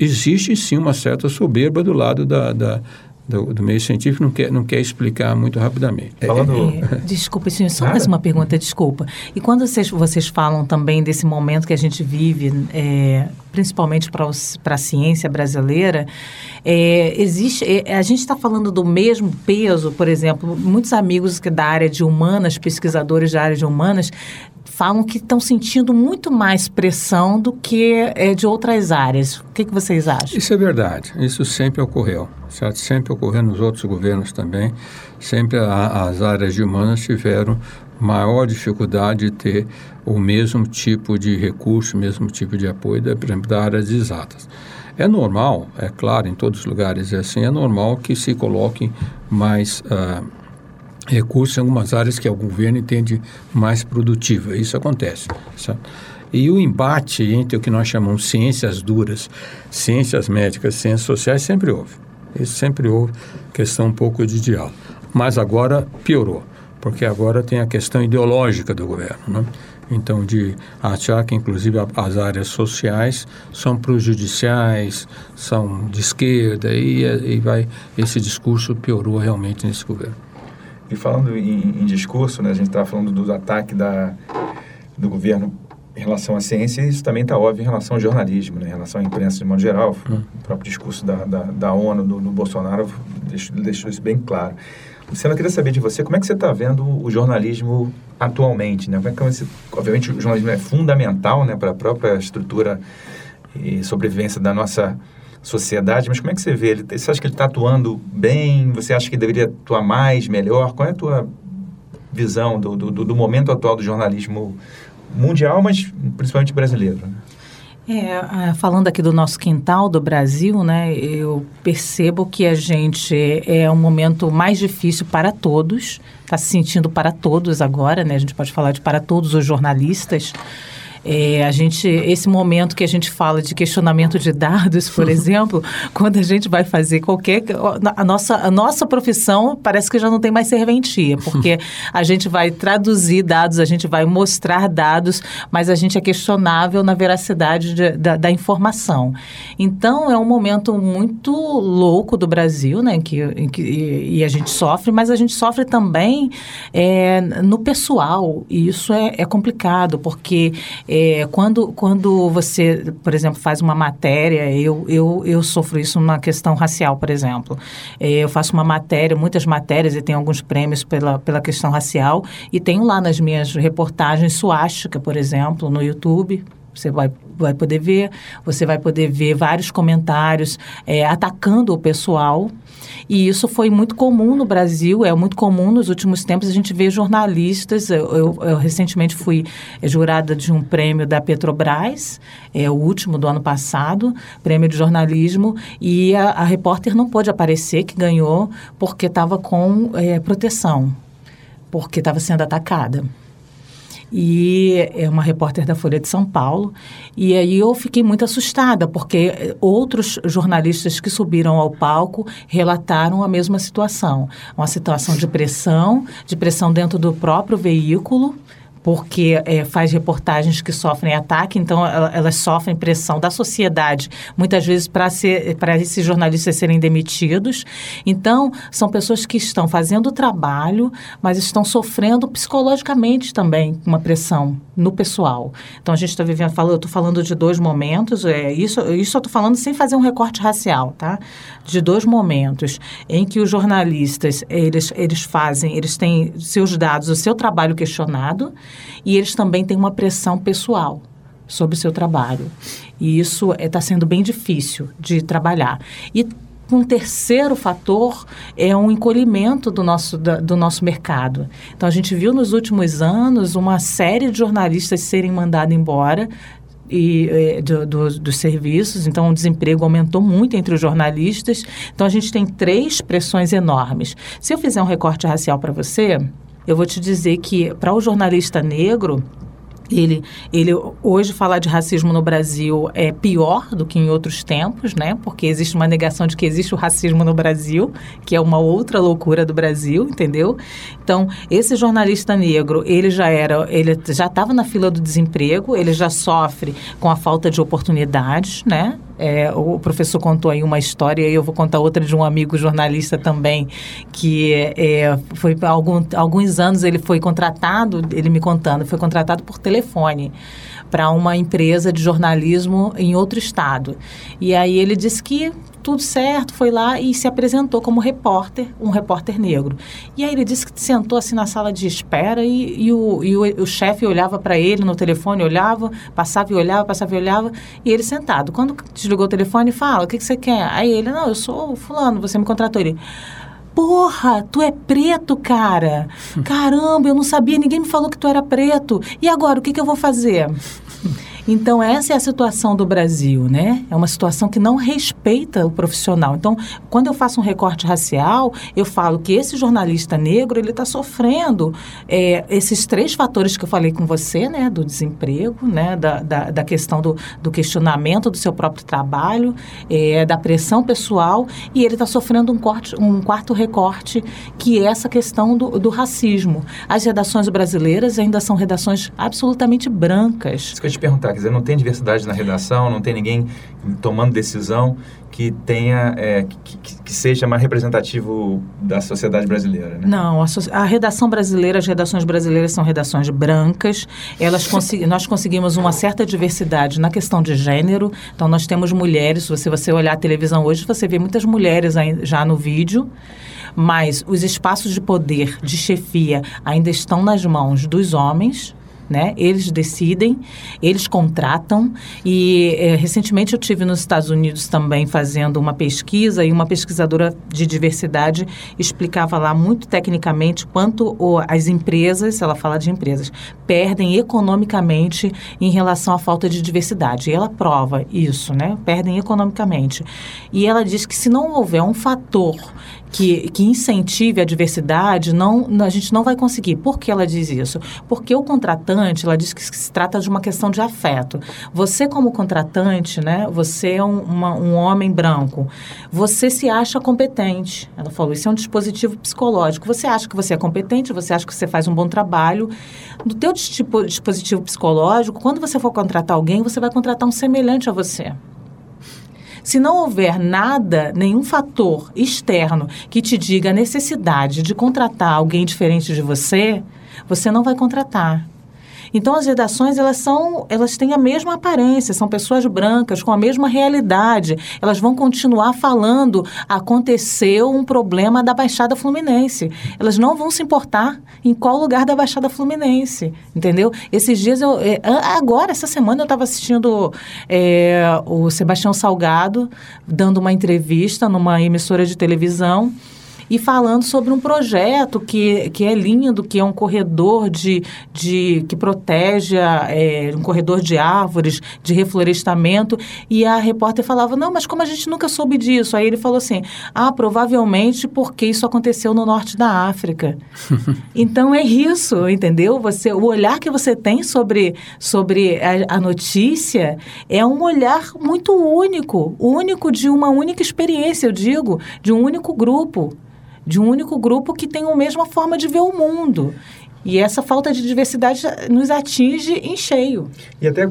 Existe sim uma certa soberba do lado da, da do, do, meio científico não quer, não quer explicar muito rapidamente. É, Falando... É, desculpa, senhor, só mais uma pergunta, desculpa. E quando vocês, vocês falam também desse momento que a gente vive, é, principalmente para a ciência brasileira, é, existe, é, a gente está falando do mesmo peso, por exemplo, muitos amigos que da área de humanas, pesquisadores da área de humanas, falam que estão sentindo muito mais pressão do que é, de outras áreas. O que, que vocês acham? Isso é verdade. Isso sempre ocorreu. Certo? Sempre ocorreu nos outros governos também. Sempre a, as áreas de humanas tiveram maior dificuldade de ter o mesmo tipo de recurso, o mesmo tipo de apoio, por exemplo, da área de exatas. É normal, é claro, em todos os lugares é assim, é normal que se coloque mais uh, recursos em algumas áreas que o governo entende mais produtiva. Isso acontece. E o embate entre o que nós chamamos ciências duras, ciências médicas, ciências sociais, sempre houve. Isso sempre houve, questão um pouco de diálogo. Mas agora piorou, porque agora tem a questão ideológica do governo. Né? Então, de achar que, inclusive, as áreas sociais são prejudiciais, são de esquerda, e, e vai, esse discurso piorou realmente nesse governo. E falando em, em discurso, né, a gente estava falando do ataque da, do governo em relação à ciência, isso também está óbvio em relação ao jornalismo, né, em relação à imprensa de modo geral. Hum. O próprio discurso da, da, da ONU, do, do Bolsonaro, deixou, deixou, isso bem claro. Luciano, eu queria saber de você, como é que você está vendo o jornalismo atualmente? Né? Como é que você, obviamente, o jornalismo é fundamental né, para a própria estrutura e sobrevivência da nossa sociedade, mas como é que você vê ele? Você acha que ele está atuando bem? Você acha que deveria atuar mais, melhor? Qual é a tua visão do, do, do momento atual do jornalismo mundial, mas principalmente brasileiro? Né? É, falando aqui do nosso quintal do Brasil, né, eu percebo que a gente é um momento mais difícil para todos, está se sentindo para todos agora, né, a gente pode falar de para todos os jornalistas, é, a gente, esse momento que a gente fala de questionamento de dados, por exemplo, quando a gente vai fazer qualquer. A nossa, a nossa profissão parece que já não tem mais serventia, porque a gente vai traduzir dados, a gente vai mostrar dados, mas a gente é questionável na veracidade de, da, da, informação. Então, é um momento muito louco do Brasil, né, que, que, e, e a gente sofre, mas a gente sofre também é, no pessoal, e isso é, é complicado, porque. É, quando, quando você, por exemplo, faz uma matéria, eu, eu, eu sofro isso na questão racial, por exemplo. É, eu faço uma matéria, muitas matérias, e tenho alguns prêmios pela, pela questão racial, e tenho lá nas minhas reportagens suástica, por exemplo, no YouTube. Você vai, vai poder ver, você vai poder ver vários comentários é, atacando o pessoal e isso foi muito comum no Brasil, é muito comum nos últimos tempos a gente ver jornalistas. Eu, eu, eu recentemente fui jurada de um prêmio da Petrobras, é o último do ano passado, prêmio de jornalismo, e a, a repórter não pôde aparecer, que ganhou, porque estava com é, proteção, porque estava sendo atacada e é uma repórter da Folha de São Paulo. E aí eu fiquei muito assustada, porque outros jornalistas que subiram ao palco relataram a mesma situação. Uma situação de pressão, de pressão dentro do próprio veículo, porque é, faz reportagens que sofrem ataque, então elas sofrem pressão da sociedade, muitas vezes para esses jornalistas serem demitidos. Então, são pessoas que estão fazendo o trabalho, mas estão sofrendo psicologicamente também uma pressão no pessoal. Então, a gente está vivendo, eu estou falando de dois momentos, é, isso, isso eu estou falando sem fazer um recorte racial, tá? De dois momentos em que os jornalistas, eles, eles fazem, eles têm seus dados, o seu trabalho questionado, e eles também têm uma pressão pessoal sobre o seu trabalho. E isso está é, sendo bem difícil de trabalhar. E um terceiro fator é um encolhimento do nosso, da, do nosso mercado. Então, a gente viu nos últimos anos uma série de jornalistas serem mandados embora e, é, do, do, dos serviços, então o desemprego aumentou muito entre os jornalistas. Então a gente tem três pressões enormes. Se eu fizer um recorte racial para você, eu vou te dizer que para o jornalista negro, ele, ele hoje falar de racismo no Brasil é pior do que em outros tempos, né? Porque existe uma negação de que existe o racismo no Brasil, que é uma outra loucura do Brasil, entendeu? Então, esse jornalista negro, ele já era, ele já estava na fila do desemprego, ele já sofre com a falta de oportunidades, né? É, o professor contou aí uma história e eu vou contar outra de um amigo jornalista também, que é, foi algum, alguns anos ele foi contratado, ele me contando, foi contratado por telefone para uma empresa de jornalismo em outro estado. E aí ele disse que tudo certo, foi lá e se apresentou como repórter, um repórter negro. E aí ele disse que sentou assim na sala de espera e, e o, e o, o chefe olhava para ele no telefone, olhava, passava e olhava, passava e olhava, e ele sentado. Quando desligou o telefone, fala, o que, que você quer? Aí ele, não, eu sou o fulano, você me contratou. Ele, Porra, tu é preto, cara. Caramba, eu não sabia, ninguém me falou que tu era preto. E agora, o que, que eu vou fazer? Então, essa é a situação do Brasil, né? É uma situação que não respeita o profissional. Então, quando eu faço um recorte racial, eu falo que esse jornalista negro, ele está sofrendo é, esses três fatores que eu falei com você, né? Do desemprego, né? Da, da, da questão do, do, questionamento do seu próprio trabalho, é, da pressão pessoal, e ele está sofrendo um, corte, um quarto recorte, que é essa questão do, do racismo. As redações brasileiras ainda são redações absolutamente brancas. Isso que eu te perguntar, quer dizer, não tem diversidade na redação, não tem ninguém tomando decisão que tenha é, que, que, seja mais representativo da sociedade brasileira. Né? Não, a, a, redação brasileira, as redações brasileiras são redações brancas. Elas nós conseguimos uma certa diversidade na questão de gênero. Então nós temos mulheres. Se você, você olhar a televisão hoje, você vê muitas mulheres aí, já no vídeo mas os espaços de poder, de chefia, ainda estão nas mãos dos homens né? Eles decidem, eles contratam e é, recentemente eu tive nos Estados Unidos também fazendo uma pesquisa e uma pesquisadora de diversidade explicava lá muito tecnicamente quanto o, as empresas, ela fala de empresas, perdem economicamente em relação à falta de diversidade. E ela prova isso, né? Perdem economicamente. E ela diz que se não houver um fator que, que incentive a diversidade, não, a gente não vai conseguir. Por que ela diz isso? Porque o contratante, ela diz que se trata de uma questão de afeto. Você, como contratante, né, você é um, uma, um homem branco, você se acha competente. Ela falou, isso é um dispositivo psicológico. Você acha que você é competente, você acha que você faz um bom trabalho. No teu dispositivo psicológico, quando você for contratar alguém, você vai contratar um semelhante a você. Se não houver nada, nenhum fator externo que te diga a necessidade de contratar alguém diferente de você, você não vai contratar. Então as redações elas são, elas têm a mesma aparência, são pessoas brancas com a mesma realidade. Elas vão continuar falando aconteceu um problema da Baixada Fluminense. Elas não vão se importar em qual lugar da Baixada Fluminense, entendeu? Esses dias eu é, agora essa semana eu estava assistindo é, o Sebastião Salgado dando uma entrevista numa emissora de televisão e falando sobre um projeto que, que é lindo, que é um corredor de, de que protege é, um corredor de árvores, de reflorestamento. E a repórter falava, não, mas como a gente nunca soube disso? Aí ele falou assim, ah, provavelmente porque isso aconteceu no norte da África. então é isso, entendeu? Você, o olhar que você tem sobre, sobre a, a notícia é um olhar muito único, único de uma única experiência, eu digo, de um único grupo de um único grupo que tem a mesma forma de ver o mundo. E essa falta de diversidade nos atinge em cheio. E até,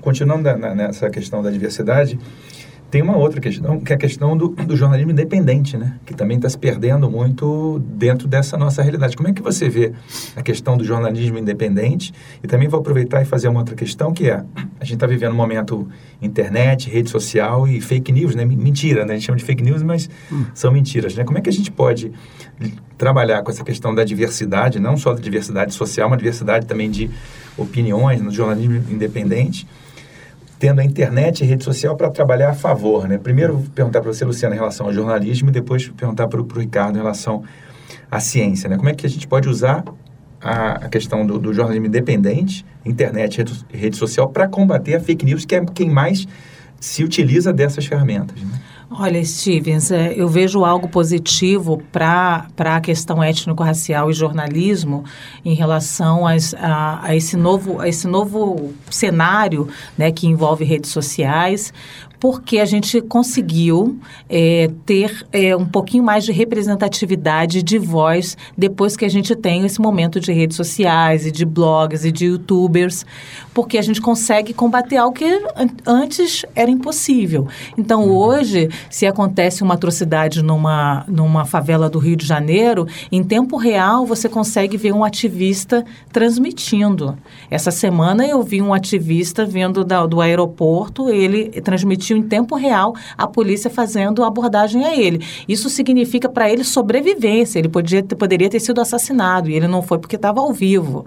continuando nessa questão da diversidade, tem uma outra questão, que é a questão do, do jornalismo independente, né? Que também está se perdendo muito dentro dessa nossa realidade. Como é que você vê a questão do jornalismo independente? E também vou aproveitar e fazer uma outra questão, que é, a gente está vivendo um momento internet, rede social e fake news, né? Mentira, né? A gente chama de fake news, mas hum. são mentiras, né? Como é que a gente pode trabalhar com essa questão da diversidade, não só da diversidade social, mas diversidade também de opiniões no jornalismo independente, tendo a internet e rede social para trabalhar a favor. Né? Primeiro, vou perguntar para você, Luciana, em relação ao jornalismo, e depois perguntar para o Ricardo em relação à ciência. Né? Como é que a gente pode usar a, a questão do, do, jornalismo independente, internet e rede, social, para combater a fake news, que é quem mais se utiliza dessas ferramentas? Né? Olha, Stevens, é, eu vejo algo positivo para a questão étnico-racial e jornalismo em relação as, a, a, esse novo, a esse novo cenário né, que envolve redes sociais, porque a gente conseguiu é, ter é, um pouquinho mais de representatividade de voz depois que a gente tem esse momento de redes sociais e de blogs e de youtubers, porque a gente consegue combater algo que antes era impossível. Então, uhum. hoje, se acontece uma atrocidade numa, numa favela do Rio de Janeiro, em tempo real você consegue ver um ativista transmitindo. Essa semana eu vi um ativista vindo da, do aeroporto, ele transmitiu em tempo real a polícia fazendo abordagem a ele. Isso significa para ele sobrevivência. Ele podia, poderia ter sido assassinado e ele não foi porque estava ao vivo.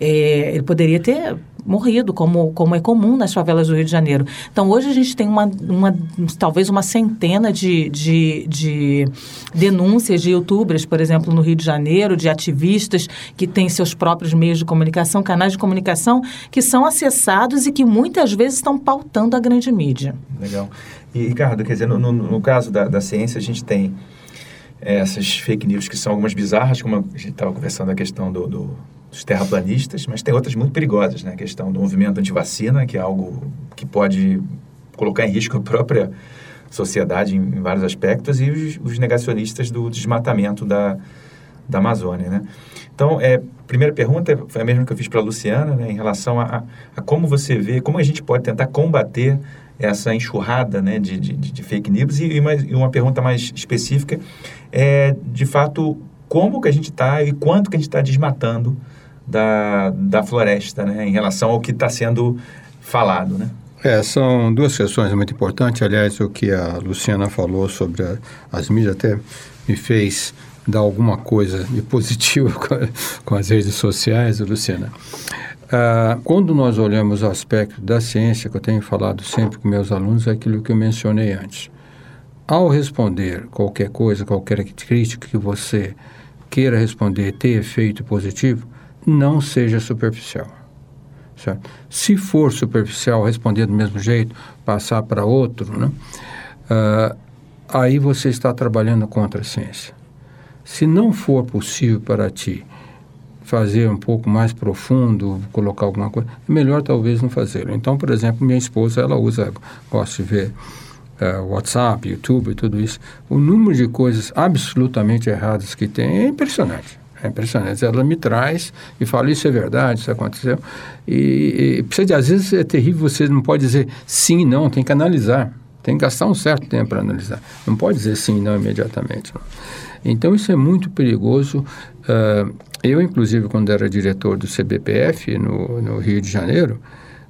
É, ele poderia ter morrido, como, como é comum nas favelas do Rio de Janeiro. Então, hoje a gente tem uma, uma talvez uma centena de, de, de denúncias de youtubers, por exemplo, no Rio de Janeiro, de ativistas que têm seus próprios meios de comunicação, canais de comunicação, que são acessados e que muitas vezes estão pautando a grande mídia. Legal. E, Ricardo, quer dizer, no, no, no caso da, da ciência, a gente tem essas fake news que são algumas bizarras, como a gente estava conversando a questão do, do dos terraplanistas, mas tem outras muito perigosas, né? A questão do movimento anti-vacina, que é algo que pode colocar em risco a própria sociedade em, em vários aspectos, e os, os, negacionistas do desmatamento da, da Amazônia, né? Então, é, primeira pergunta foi a mesma que eu fiz para a Luciana, né, em relação a, a, como você vê, como a gente pode tentar combater essa enxurrada né, de, de, de fake news. E, e, uma, e uma pergunta mais específica é, de fato, como que a gente está e quanto que a gente está desmatando da, da floresta, né, em relação ao que está sendo falado, né? É, são duas questões muito importantes. Aliás, o que a Luciana falou sobre a, as mídias até me fez dar alguma coisa de positivo com, com as redes sociais, Luciana. Ah, quando nós olhamos o aspecto da ciência, que eu tenho falado sempre com meus alunos, é aquilo que eu mencionei antes. Ao responder qualquer coisa, qualquer crítica que você queira responder ter efeito positivo, não seja superficial. Certo? Se for superficial, responder do mesmo jeito, passar para outro, né? Uh, aí você está trabalhando contra a ciência. Se não for possível para ti fazer um pouco mais profundo, colocar alguma coisa, é melhor talvez não fazê-lo. Então, por exemplo, minha esposa, ela usa, gosta de ver uh, WhatsApp, YouTube e tudo isso. O número de coisas absolutamente erradas que tem é impressionante. É impressionante. Ela me traz e fala, isso é verdade, isso aconteceu. E, e de, às vezes é terrível, você não pode dizer sim, não, tem que analisar. Tem que gastar um certo tempo para analisar. Não pode dizer sim, não imediatamente. Não. Então, isso é muito perigoso. Uh, eu, inclusive, quando era diretor do CBPF no, no Rio de Janeiro,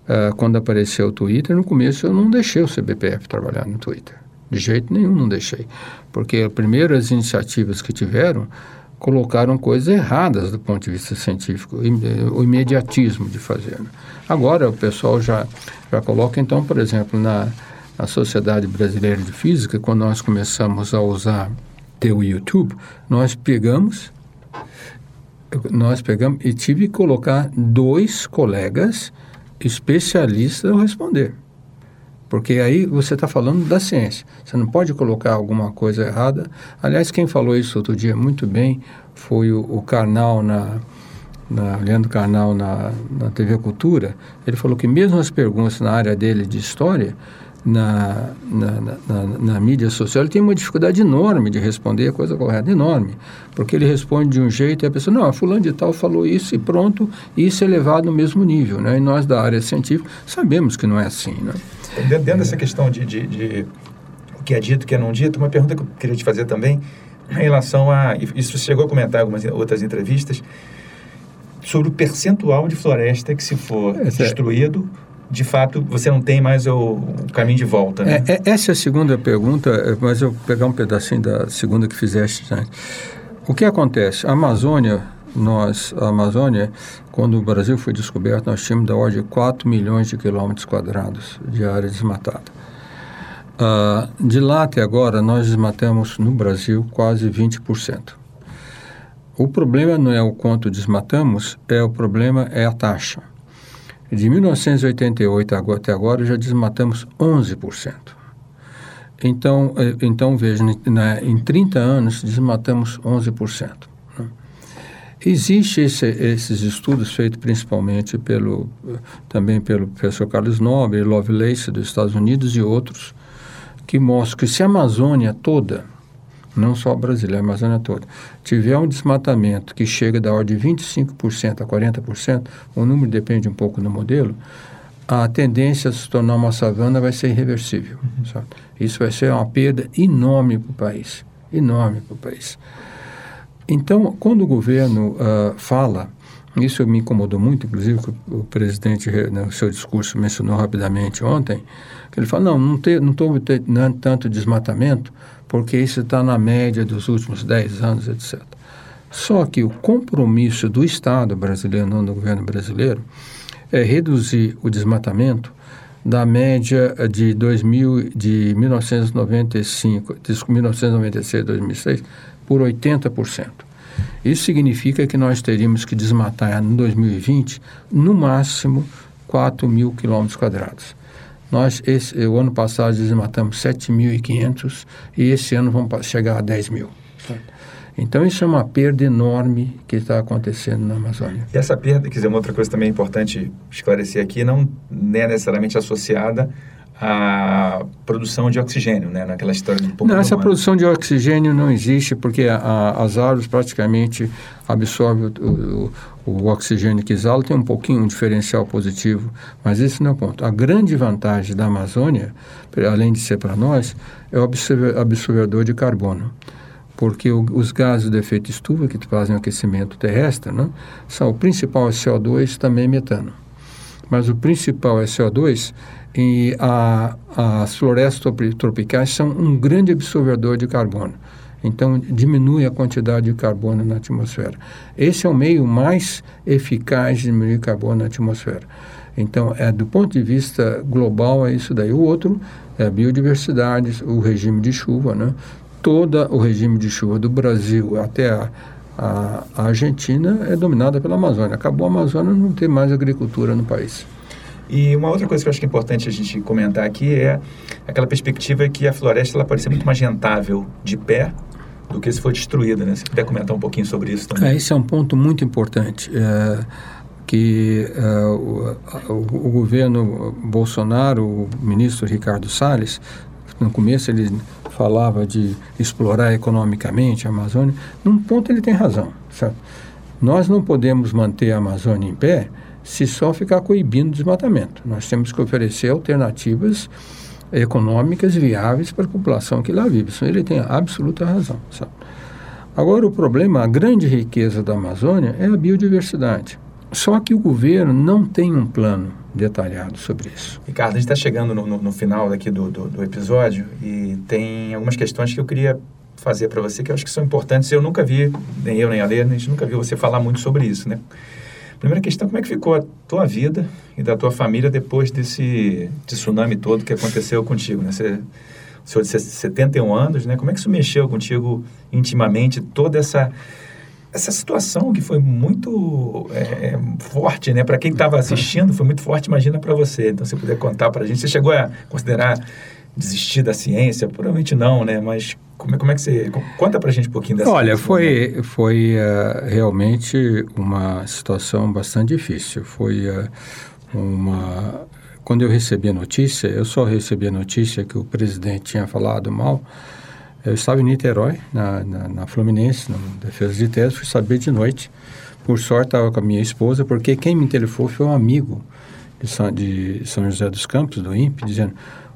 uh, quando apareceu o Twitter, no começo eu não deixei o CBPF trabalhar no Twitter. De jeito nenhum não deixei. Porque as primeiras iniciativas que tiveram colocaram coisas erradas do ponto de vista científico, o imediatismo de fazer. Né? Agora o pessoal já, já coloca, então, por exemplo, na, na Sociedade Brasileira de Física, quando nós começamos a usar o YouTube, nós pegamos nós pegamos e tive que colocar dois colegas especialistas a responder. Porque aí você está falando da ciência. Você não pode colocar alguma coisa errada. Aliás, quem falou isso outro dia muito bem foi o, o Karnal na, na Leandro Carnal na, na TV Cultura. Ele falou que mesmo as perguntas na área dele de história, na, na, na, na, mídia social, ele tem uma dificuldade enorme de responder a coisa correta, enorme. Porque ele responde de um jeito e a pessoa, não, fulano de tal falou isso e pronto, isso é levado no mesmo nível. Né? E nós da área científica sabemos que não é assim. Né? Dentro, dessa questão de, de, de, o que é dito, o que é não dito, uma pergunta que eu queria te fazer também, em relação a. Isso chegou a comentar em algumas outras entrevistas, sobre o percentual de floresta que, se for é, destruído, de fato, você não tem mais o, o caminho de volta. Né? É, é, essa é a segunda pergunta, é, mas eu vou pegar um pedacinho da segunda que fizeste. Né? O que acontece? A Amazônia, nós, a Amazônia, quando o Brasil foi descoberto, nós tínhamos da ordem de 4 milhões de quilômetros quadrados de área desmatada. Uh, de lá até agora, nós desmatamos no Brasil quase 20%. O problema não é o quanto desmatamos, é o problema é a taxa. De 1988 até agora, já desmatamos 11%. Então, então veja, em 30 anos, desmatamos 11%. Existem esse, esses estudos feitos principalmente pelo, também pelo professor Carlos Nobre, Lovelace dos Estados Unidos e outros, que mostram que se a Amazônia toda, não só a brasileira, a Amazônia toda, tiver um desmatamento que chega da ordem de 25% a 40%, o número depende um pouco do modelo, a tendência a se tornar uma savana vai ser irreversível. Uhum. Isso vai ser uma perda enorme para o país, enorme para o país. Então, quando o governo uh, fala, isso me incomodou muito, inclusive o, presidente, no seu discurso, mencionou rapidamente ontem, que ele fala, não, não, te, não estou tendo tanto desmatamento, porque isso está na média dos últimos 10 anos, etc. Só que o compromisso do Estado brasileiro, não do governo brasileiro, é reduzir o desmatamento da média de 2000, de 1995, de 1996 2006 por 80%. Isso significa que nós teríamos que desmatar em 2020 no máximo 4 mil quilômetros quadrados. Nós, esse, o ano passado, desmatamos 7.500 e esse ano vamos chegar a 10 mil. Então, isso é uma perda enorme que está acontecendo na Amazônia. E essa perda, quer dizer, uma outra coisa também importante esclarecer aqui, não é necessariamente associada à produção de oxigênio, né? Naquela história do Não, essa produção de oxigênio não existe porque a, a, as árvores praticamente absorvem o, o, o, oxigênio que exala, tem um pouquinho um diferencial positivo, mas esse não é o ponto. A grande vantagem da Amazônia, além de ser para nós, é o absorvedor de carbono porque o, os gases de efeito estufa que fazem o aquecimento terrestre, né, são o principal é CO2 também metano. Mas o principal é CO2 e a, as florestas tropicais são um grande absorvedor de carbono. Então, diminui a quantidade de carbono na atmosfera. Esse é o meio mais eficaz de diminuir carbono na atmosfera. Então, é, do ponto de vista global, é isso daí. O outro é a biodiversidade, o regime de chuva, né? todo o regime de chuva do Brasil até a, a, Argentina é dominada pela Amazônia. Acabou a Amazônia, não tem mais agricultura no país. E uma outra coisa que eu acho que é importante a gente comentar aqui é aquela perspectiva que a floresta ela pode ser muito mais rentável de pé do que se for destruída, né? Se puder comentar um pouquinho sobre isso também. É, esse é um ponto muito importante. É, que é, o, o, o, governo Bolsonaro, o ministro Ricardo Salles, no começo ele falava de explorar economicamente a Amazônia, num ponto ele tem razão. Nós não podemos manter a Amazônia em pé se só ficar coibindo o desmatamento. Nós temos que oferecer alternativas econômicas viáveis para a população que lá vive. Isso ele tem absoluta razão. Sabe? Agora, o problema, a grande riqueza da Amazônia é a biodiversidade. Só que o governo não tem um plano detalhado sobre isso. Ricardo, a gente está chegando no, no, no, final aqui do, do, do, episódio e tem algumas questões que eu queria fazer para você que eu acho que são importantes. Eu nunca vi, nem eu nem a Lê, a gente nunca viu você falar muito sobre isso, né? Primeira questão, como é que ficou a tua vida e da tua família depois desse tsunami todo que aconteceu contigo, né? Você, o senhor de 71 anos, né? Como é que isso mexeu contigo intimamente, toda essa essa situação que foi muito é, forte, né? Para quem estava assistindo, foi muito forte, imagina para você. Então, se puder contar para a gente, você chegou a considerar desistir da ciência? Provavelmente não, né? Mas como é, como é que você... Conta para a gente um pouquinho dessa Olha, foi, foi uh, realmente uma situação bastante difícil. Foi uh, uma... Quando eu recebi a notícia, eu só recebi a notícia que o presidente tinha falado mal eu estava em Niterói, na, na, na Fluminense, na defesa de tese, fui saber de noite. Por sorte, estava com a minha esposa, porque quem me telefonou foi um amigo de São, de São José dos Campos, do INPE, dizendo: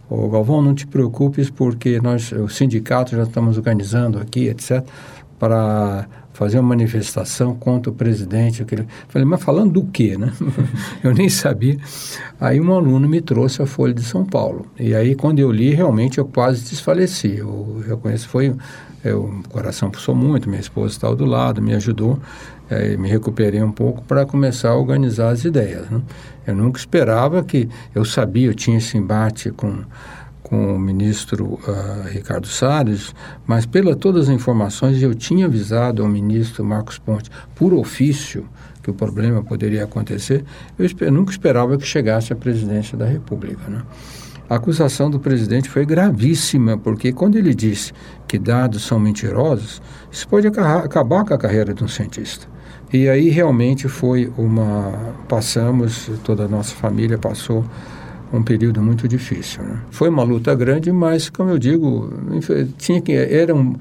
Ô Galvão, não te preocupes, porque nós, o sindicato, já estamos organizando aqui, etc., para fazer uma manifestação contra o presidente. Aquele... Falei, mas falando do quê, né? eu nem sabia. Aí um aluno me trouxe a Folha de São Paulo. E aí, quando eu li, realmente eu quase desfaleci. Eu reconheço, foi... Eu, o coração pulsou muito, minha esposa estava do lado, me ajudou, é, me recuperei um pouco para começar a organizar as ideias. Né? Eu nunca esperava que... Eu sabia, eu tinha esse embate com com o ministro uh, Ricardo Salles, mas pela todas as informações eu tinha avisado ao ministro Marcos Ponte por ofício que o problema poderia acontecer. Eu, esper, nunca esperava que chegasse à presidência da República, né? A acusação do presidente foi gravíssima, porque quando ele disse que dados são mentirosos, isso pode acabar com a carreira de um cientista. E aí realmente foi uma. Passamos, toda a nossa família passou um período muito difícil. Né? Foi uma luta grande, mas, como eu digo, tinha que, era um,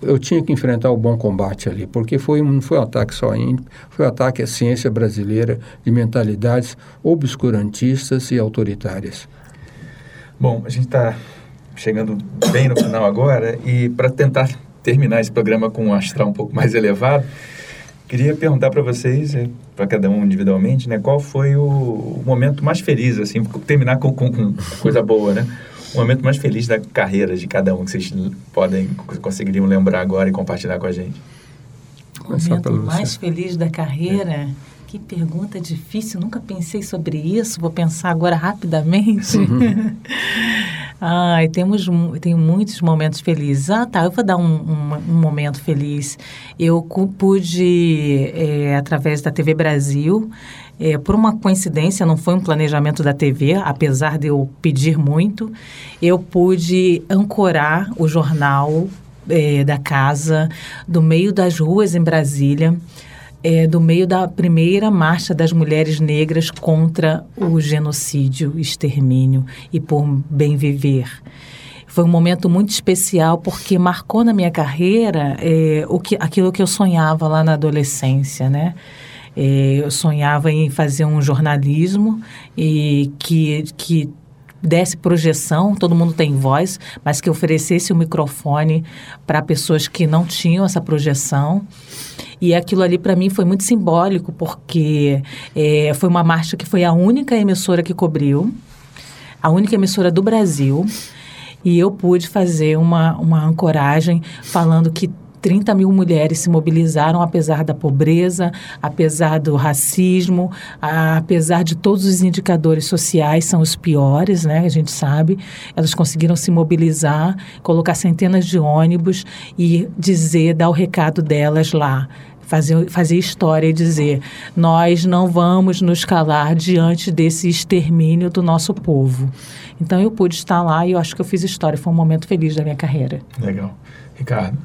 eu tinha que enfrentar o bom combate ali, porque foi, não foi um ataque só em foi um ataque à ciência brasileira de mentalidades obscurantistas e autoritárias. Bom, a gente está chegando bem no final agora e para tentar terminar esse programa com um astral um pouco mais elevado, Queria perguntar para vocês, eh, para cada um individualmente, né, qual foi o momento mais feliz, assim, terminar com, com, com coisa boa, né? O momento mais feliz da carreira de cada um que vocês podem conseguiriam lembrar agora e compartilhar com a gente. O momento mais feliz da carreira. É. Que pergunta difícil, nunca pensei sobre isso, vou pensar agora rapidamente. Uhum. Ai, temos tem muitos momentos felizes. Ah, tá, eu vou dar um, um, um momento feliz. Eu pude, é, através da TV Brasil, é, por uma coincidência, não foi um planejamento da TV, apesar de eu pedir muito, eu pude ancorar o jornal é, da casa, do meio das ruas em Brasília é, do meio da primeira marcha das mulheres negras contra o genocídio, extermínio e por bem viver. Foi um momento muito especial porque marcou na minha carreira é, o que, aquilo que eu sonhava lá na adolescência, né? É, eu sonhava em fazer um jornalismo e que, que desse projeção, todo mundo tem voz, mas que oferecesse o um microfone para pessoas que não tinham essa projeção. E aquilo ali para mim foi muito simbólico, porque é, foi uma marcha que foi a única emissora que cobriu, a única emissora do Brasil. E eu pude fazer uma, uma ancoragem falando que 30 mil mulheres se mobilizaram apesar da pobreza, apesar do racismo, apesar de todos os indicadores sociais são os piores, né? A gente sabe. Elas conseguiram se mobilizar, colocar centenas de ônibus e dizer, dar o recado delas lá fazer, fazer história e dizer: nós não vamos nos calar diante desse extermínio do nosso povo. Então eu pude estar lá e eu acho que eu fiz história. Foi um momento feliz da minha carreira. Legal. Ricardo.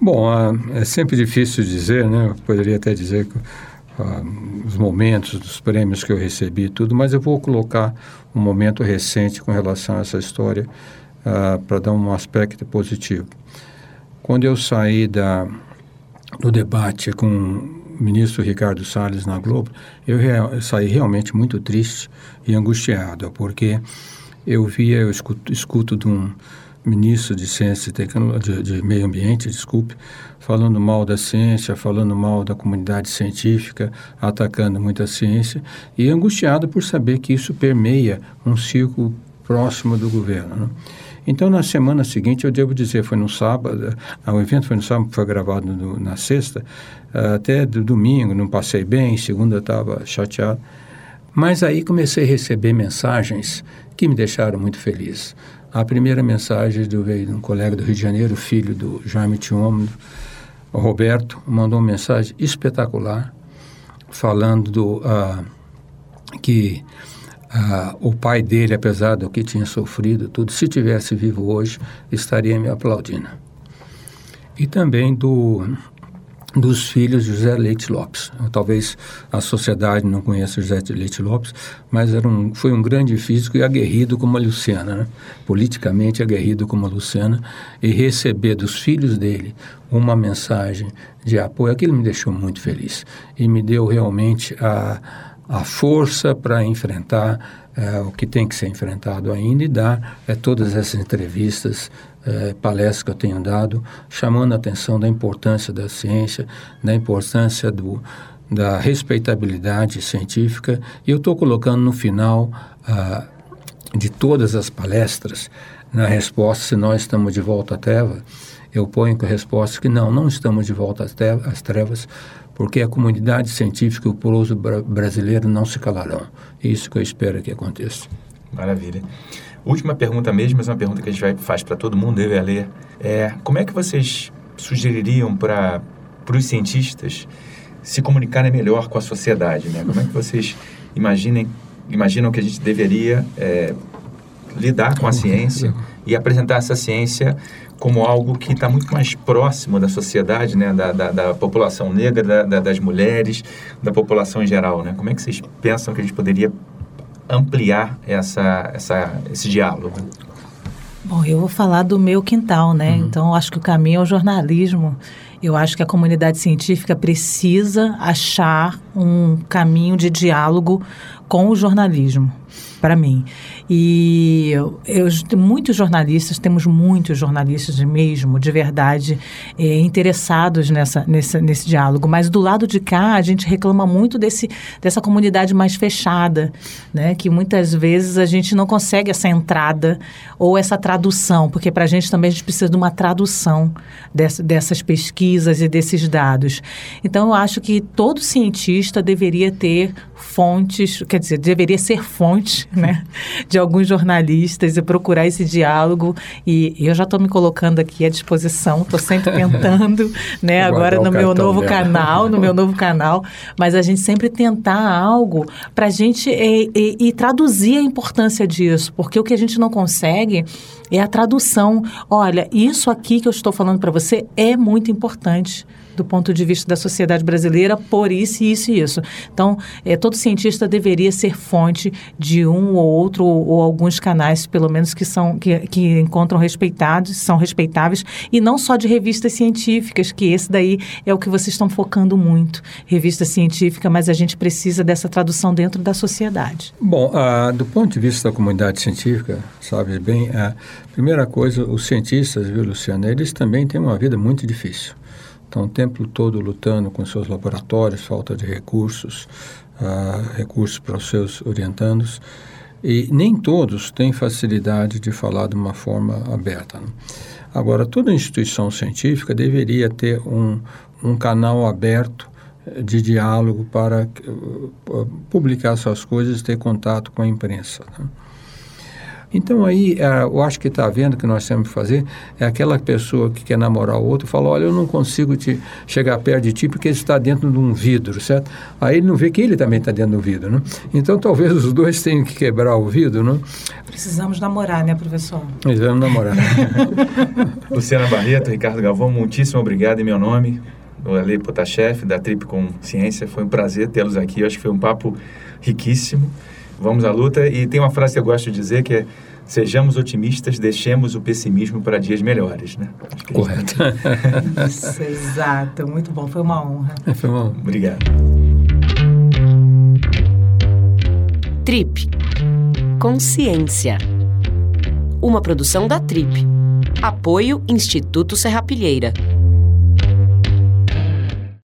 Bom, é sempre difícil dizer, né? Eu poderia até dizer que, os momentos dos prêmios que eu recebi tudo, mas eu vou colocar um momento recente com relação a essa história uh, para dar um aspecto positivo. Quando eu saí da, do debate com o ministro Ricardo Salles na Globo, eu, eu saí realmente muito triste e angustiado, porque eu via, eu escuto, escuto de um ministro de Ciência e Tecnologia, de, de Meio Ambiente, desculpe, falando mal da ciência, falando mal da comunidade científica, atacando muito a ciência, e angustiado por saber que isso permeia um círculo próximo do governo. Né? Então, na semana seguinte, eu devo dizer, foi no sábado, ah, o evento foi no sábado, foi gravado no, na sexta, ah, até do domingo, não passei bem, segunda estava chateado. Mas aí comecei a receber mensagens que me deixaram muito feliz. A primeira mensagem do, veio de um colega do Rio de Janeiro, filho do Jaime Tiômodo, o Roberto, mandou uma mensagem espetacular, falando do, uh, que uh, o pai dele, apesar do que tinha sofrido, tudo, se tivesse vivo hoje, estaria me aplaudindo. E também do dos filhos de José Leite Lopes. Talvez a sociedade não conheça José Leite Lopes, mas era um, foi um grande físico e aguerrido como a Luciana, né? politicamente aguerrido como a Luciana, e receber dos filhos dele uma mensagem de apoio, aquilo me deixou muito feliz e me deu realmente a, a força para enfrentar é, o que tem que ser enfrentado ainda e dar é, todas essas entrevistas é, palestras que eu tenho dado, chamando a atenção da importância da ciência, da importância do, da respeitabilidade científica. E eu estou colocando no final ah, de todas as palestras, na resposta se nós estamos de volta à Terra, eu ponho com a resposta que não, não estamos de volta às trevas, porque a comunidade científica e o povo brasileiro não se calarão. É isso que eu espero que aconteça. Maravilha. Última pergunta mesmo, mas é uma pergunta que a gente vai, faz para todo mundo, eu e a ler. É, como é que vocês sugeririam para os cientistas se comunicarem melhor com a sociedade? Né? Como é que vocês imaginem, imaginam que a gente deveria é, lidar com a ciência e apresentar essa ciência como algo que está muito mais próximo da sociedade, né, da, da, da população negra, da, da, das mulheres, da população em geral, né? Como é que vocês pensam que a gente poderia ampliar essa, essa, esse diálogo? Bom, eu vou falar do meu quintal, né? Uhum. Então, acho que o caminho é o jornalismo. Eu acho que a comunidade científica precisa achar um caminho de diálogo com o jornalismo, para mim. E eu, eu, muitos jornalistas, temos muitos jornalistas mesmo, de verdade, é, interessados nessa, nessa, nesse diálogo. Mas do lado de cá, a gente reclama muito desse, dessa comunidade mais fechada, né? que muitas vezes a gente não consegue essa entrada ou essa tradução, porque para a gente também a gente precisa de uma tradução dessa, dessas pesquisas e desses dados. Então, eu acho que todo cientista deveria ter fontes, quer dizer, deveria ser fonte né, de alguns jornalistas e procurar esse diálogo. E eu já estou me colocando aqui à disposição, estou sempre tentando, né, agora no meu novo dela. canal, no meu novo canal, mas a gente sempre tentar algo para a gente e, e, e traduzir a importância disso, porque o que a gente não consegue é a tradução. Olha, isso aqui que eu estou falando para você é muito importante do ponto de vista da sociedade brasileira por isso, isso e isso. Então, é, todo cientista deveria ser fonte de um ou outro ou, ou alguns canais, pelo menos que são que, que encontram respeitados, são respeitáveis e não só de revistas científicas, que esse daí é o que vocês estão focando muito, revista científica, mas a gente precisa dessa tradução dentro da sociedade. Bom, uh, do ponto de vista da comunidade científica, sabe bem, a uh, primeira coisa, os cientistas, viu, Luciana, eles também têm uma vida muito difícil. Estão o tempo todo lutando com seus laboratórios, falta de recursos, uh, recursos para os seus orientandos. E nem todos têm facilidade de falar de uma forma aberta. Né? Agora, toda instituição científica deveria ter um, um canal aberto eh, de diálogo para uh, publicar suas coisas e ter contato com a imprensa. Né? Então aí, é, eu acho que está vendo que nós temos que fazer é aquela pessoa que quer namorar o outro fala, olha, eu não consigo te chegar perto de ti porque ele está dentro de um vidro, certo? Aí ele não vê que ele também está dentro do vidro, né? Então talvez os dois tenham que quebrar o vidro, né? Precisamos namorar, né, professor? Precisamos namorar. Luciana Barreto, Ricardo Galvão, muitíssimo obrigado em meu nome. O Ale Potashev, da Trip com Ciência. Foi um prazer tê-los aqui. Eu acho que foi um papo riquíssimo vamos à luta. E tem uma frase que eu gosto de dizer que é sejamos otimistas, deixemos o pessimismo para dias melhores, né? Correto. Isso, exato. Muito bom. Foi uma honra. É, foi uma honra. Obrigado. Trip. Consciência. Uma produção da Trip. Apoio Instituto Serrapilheira.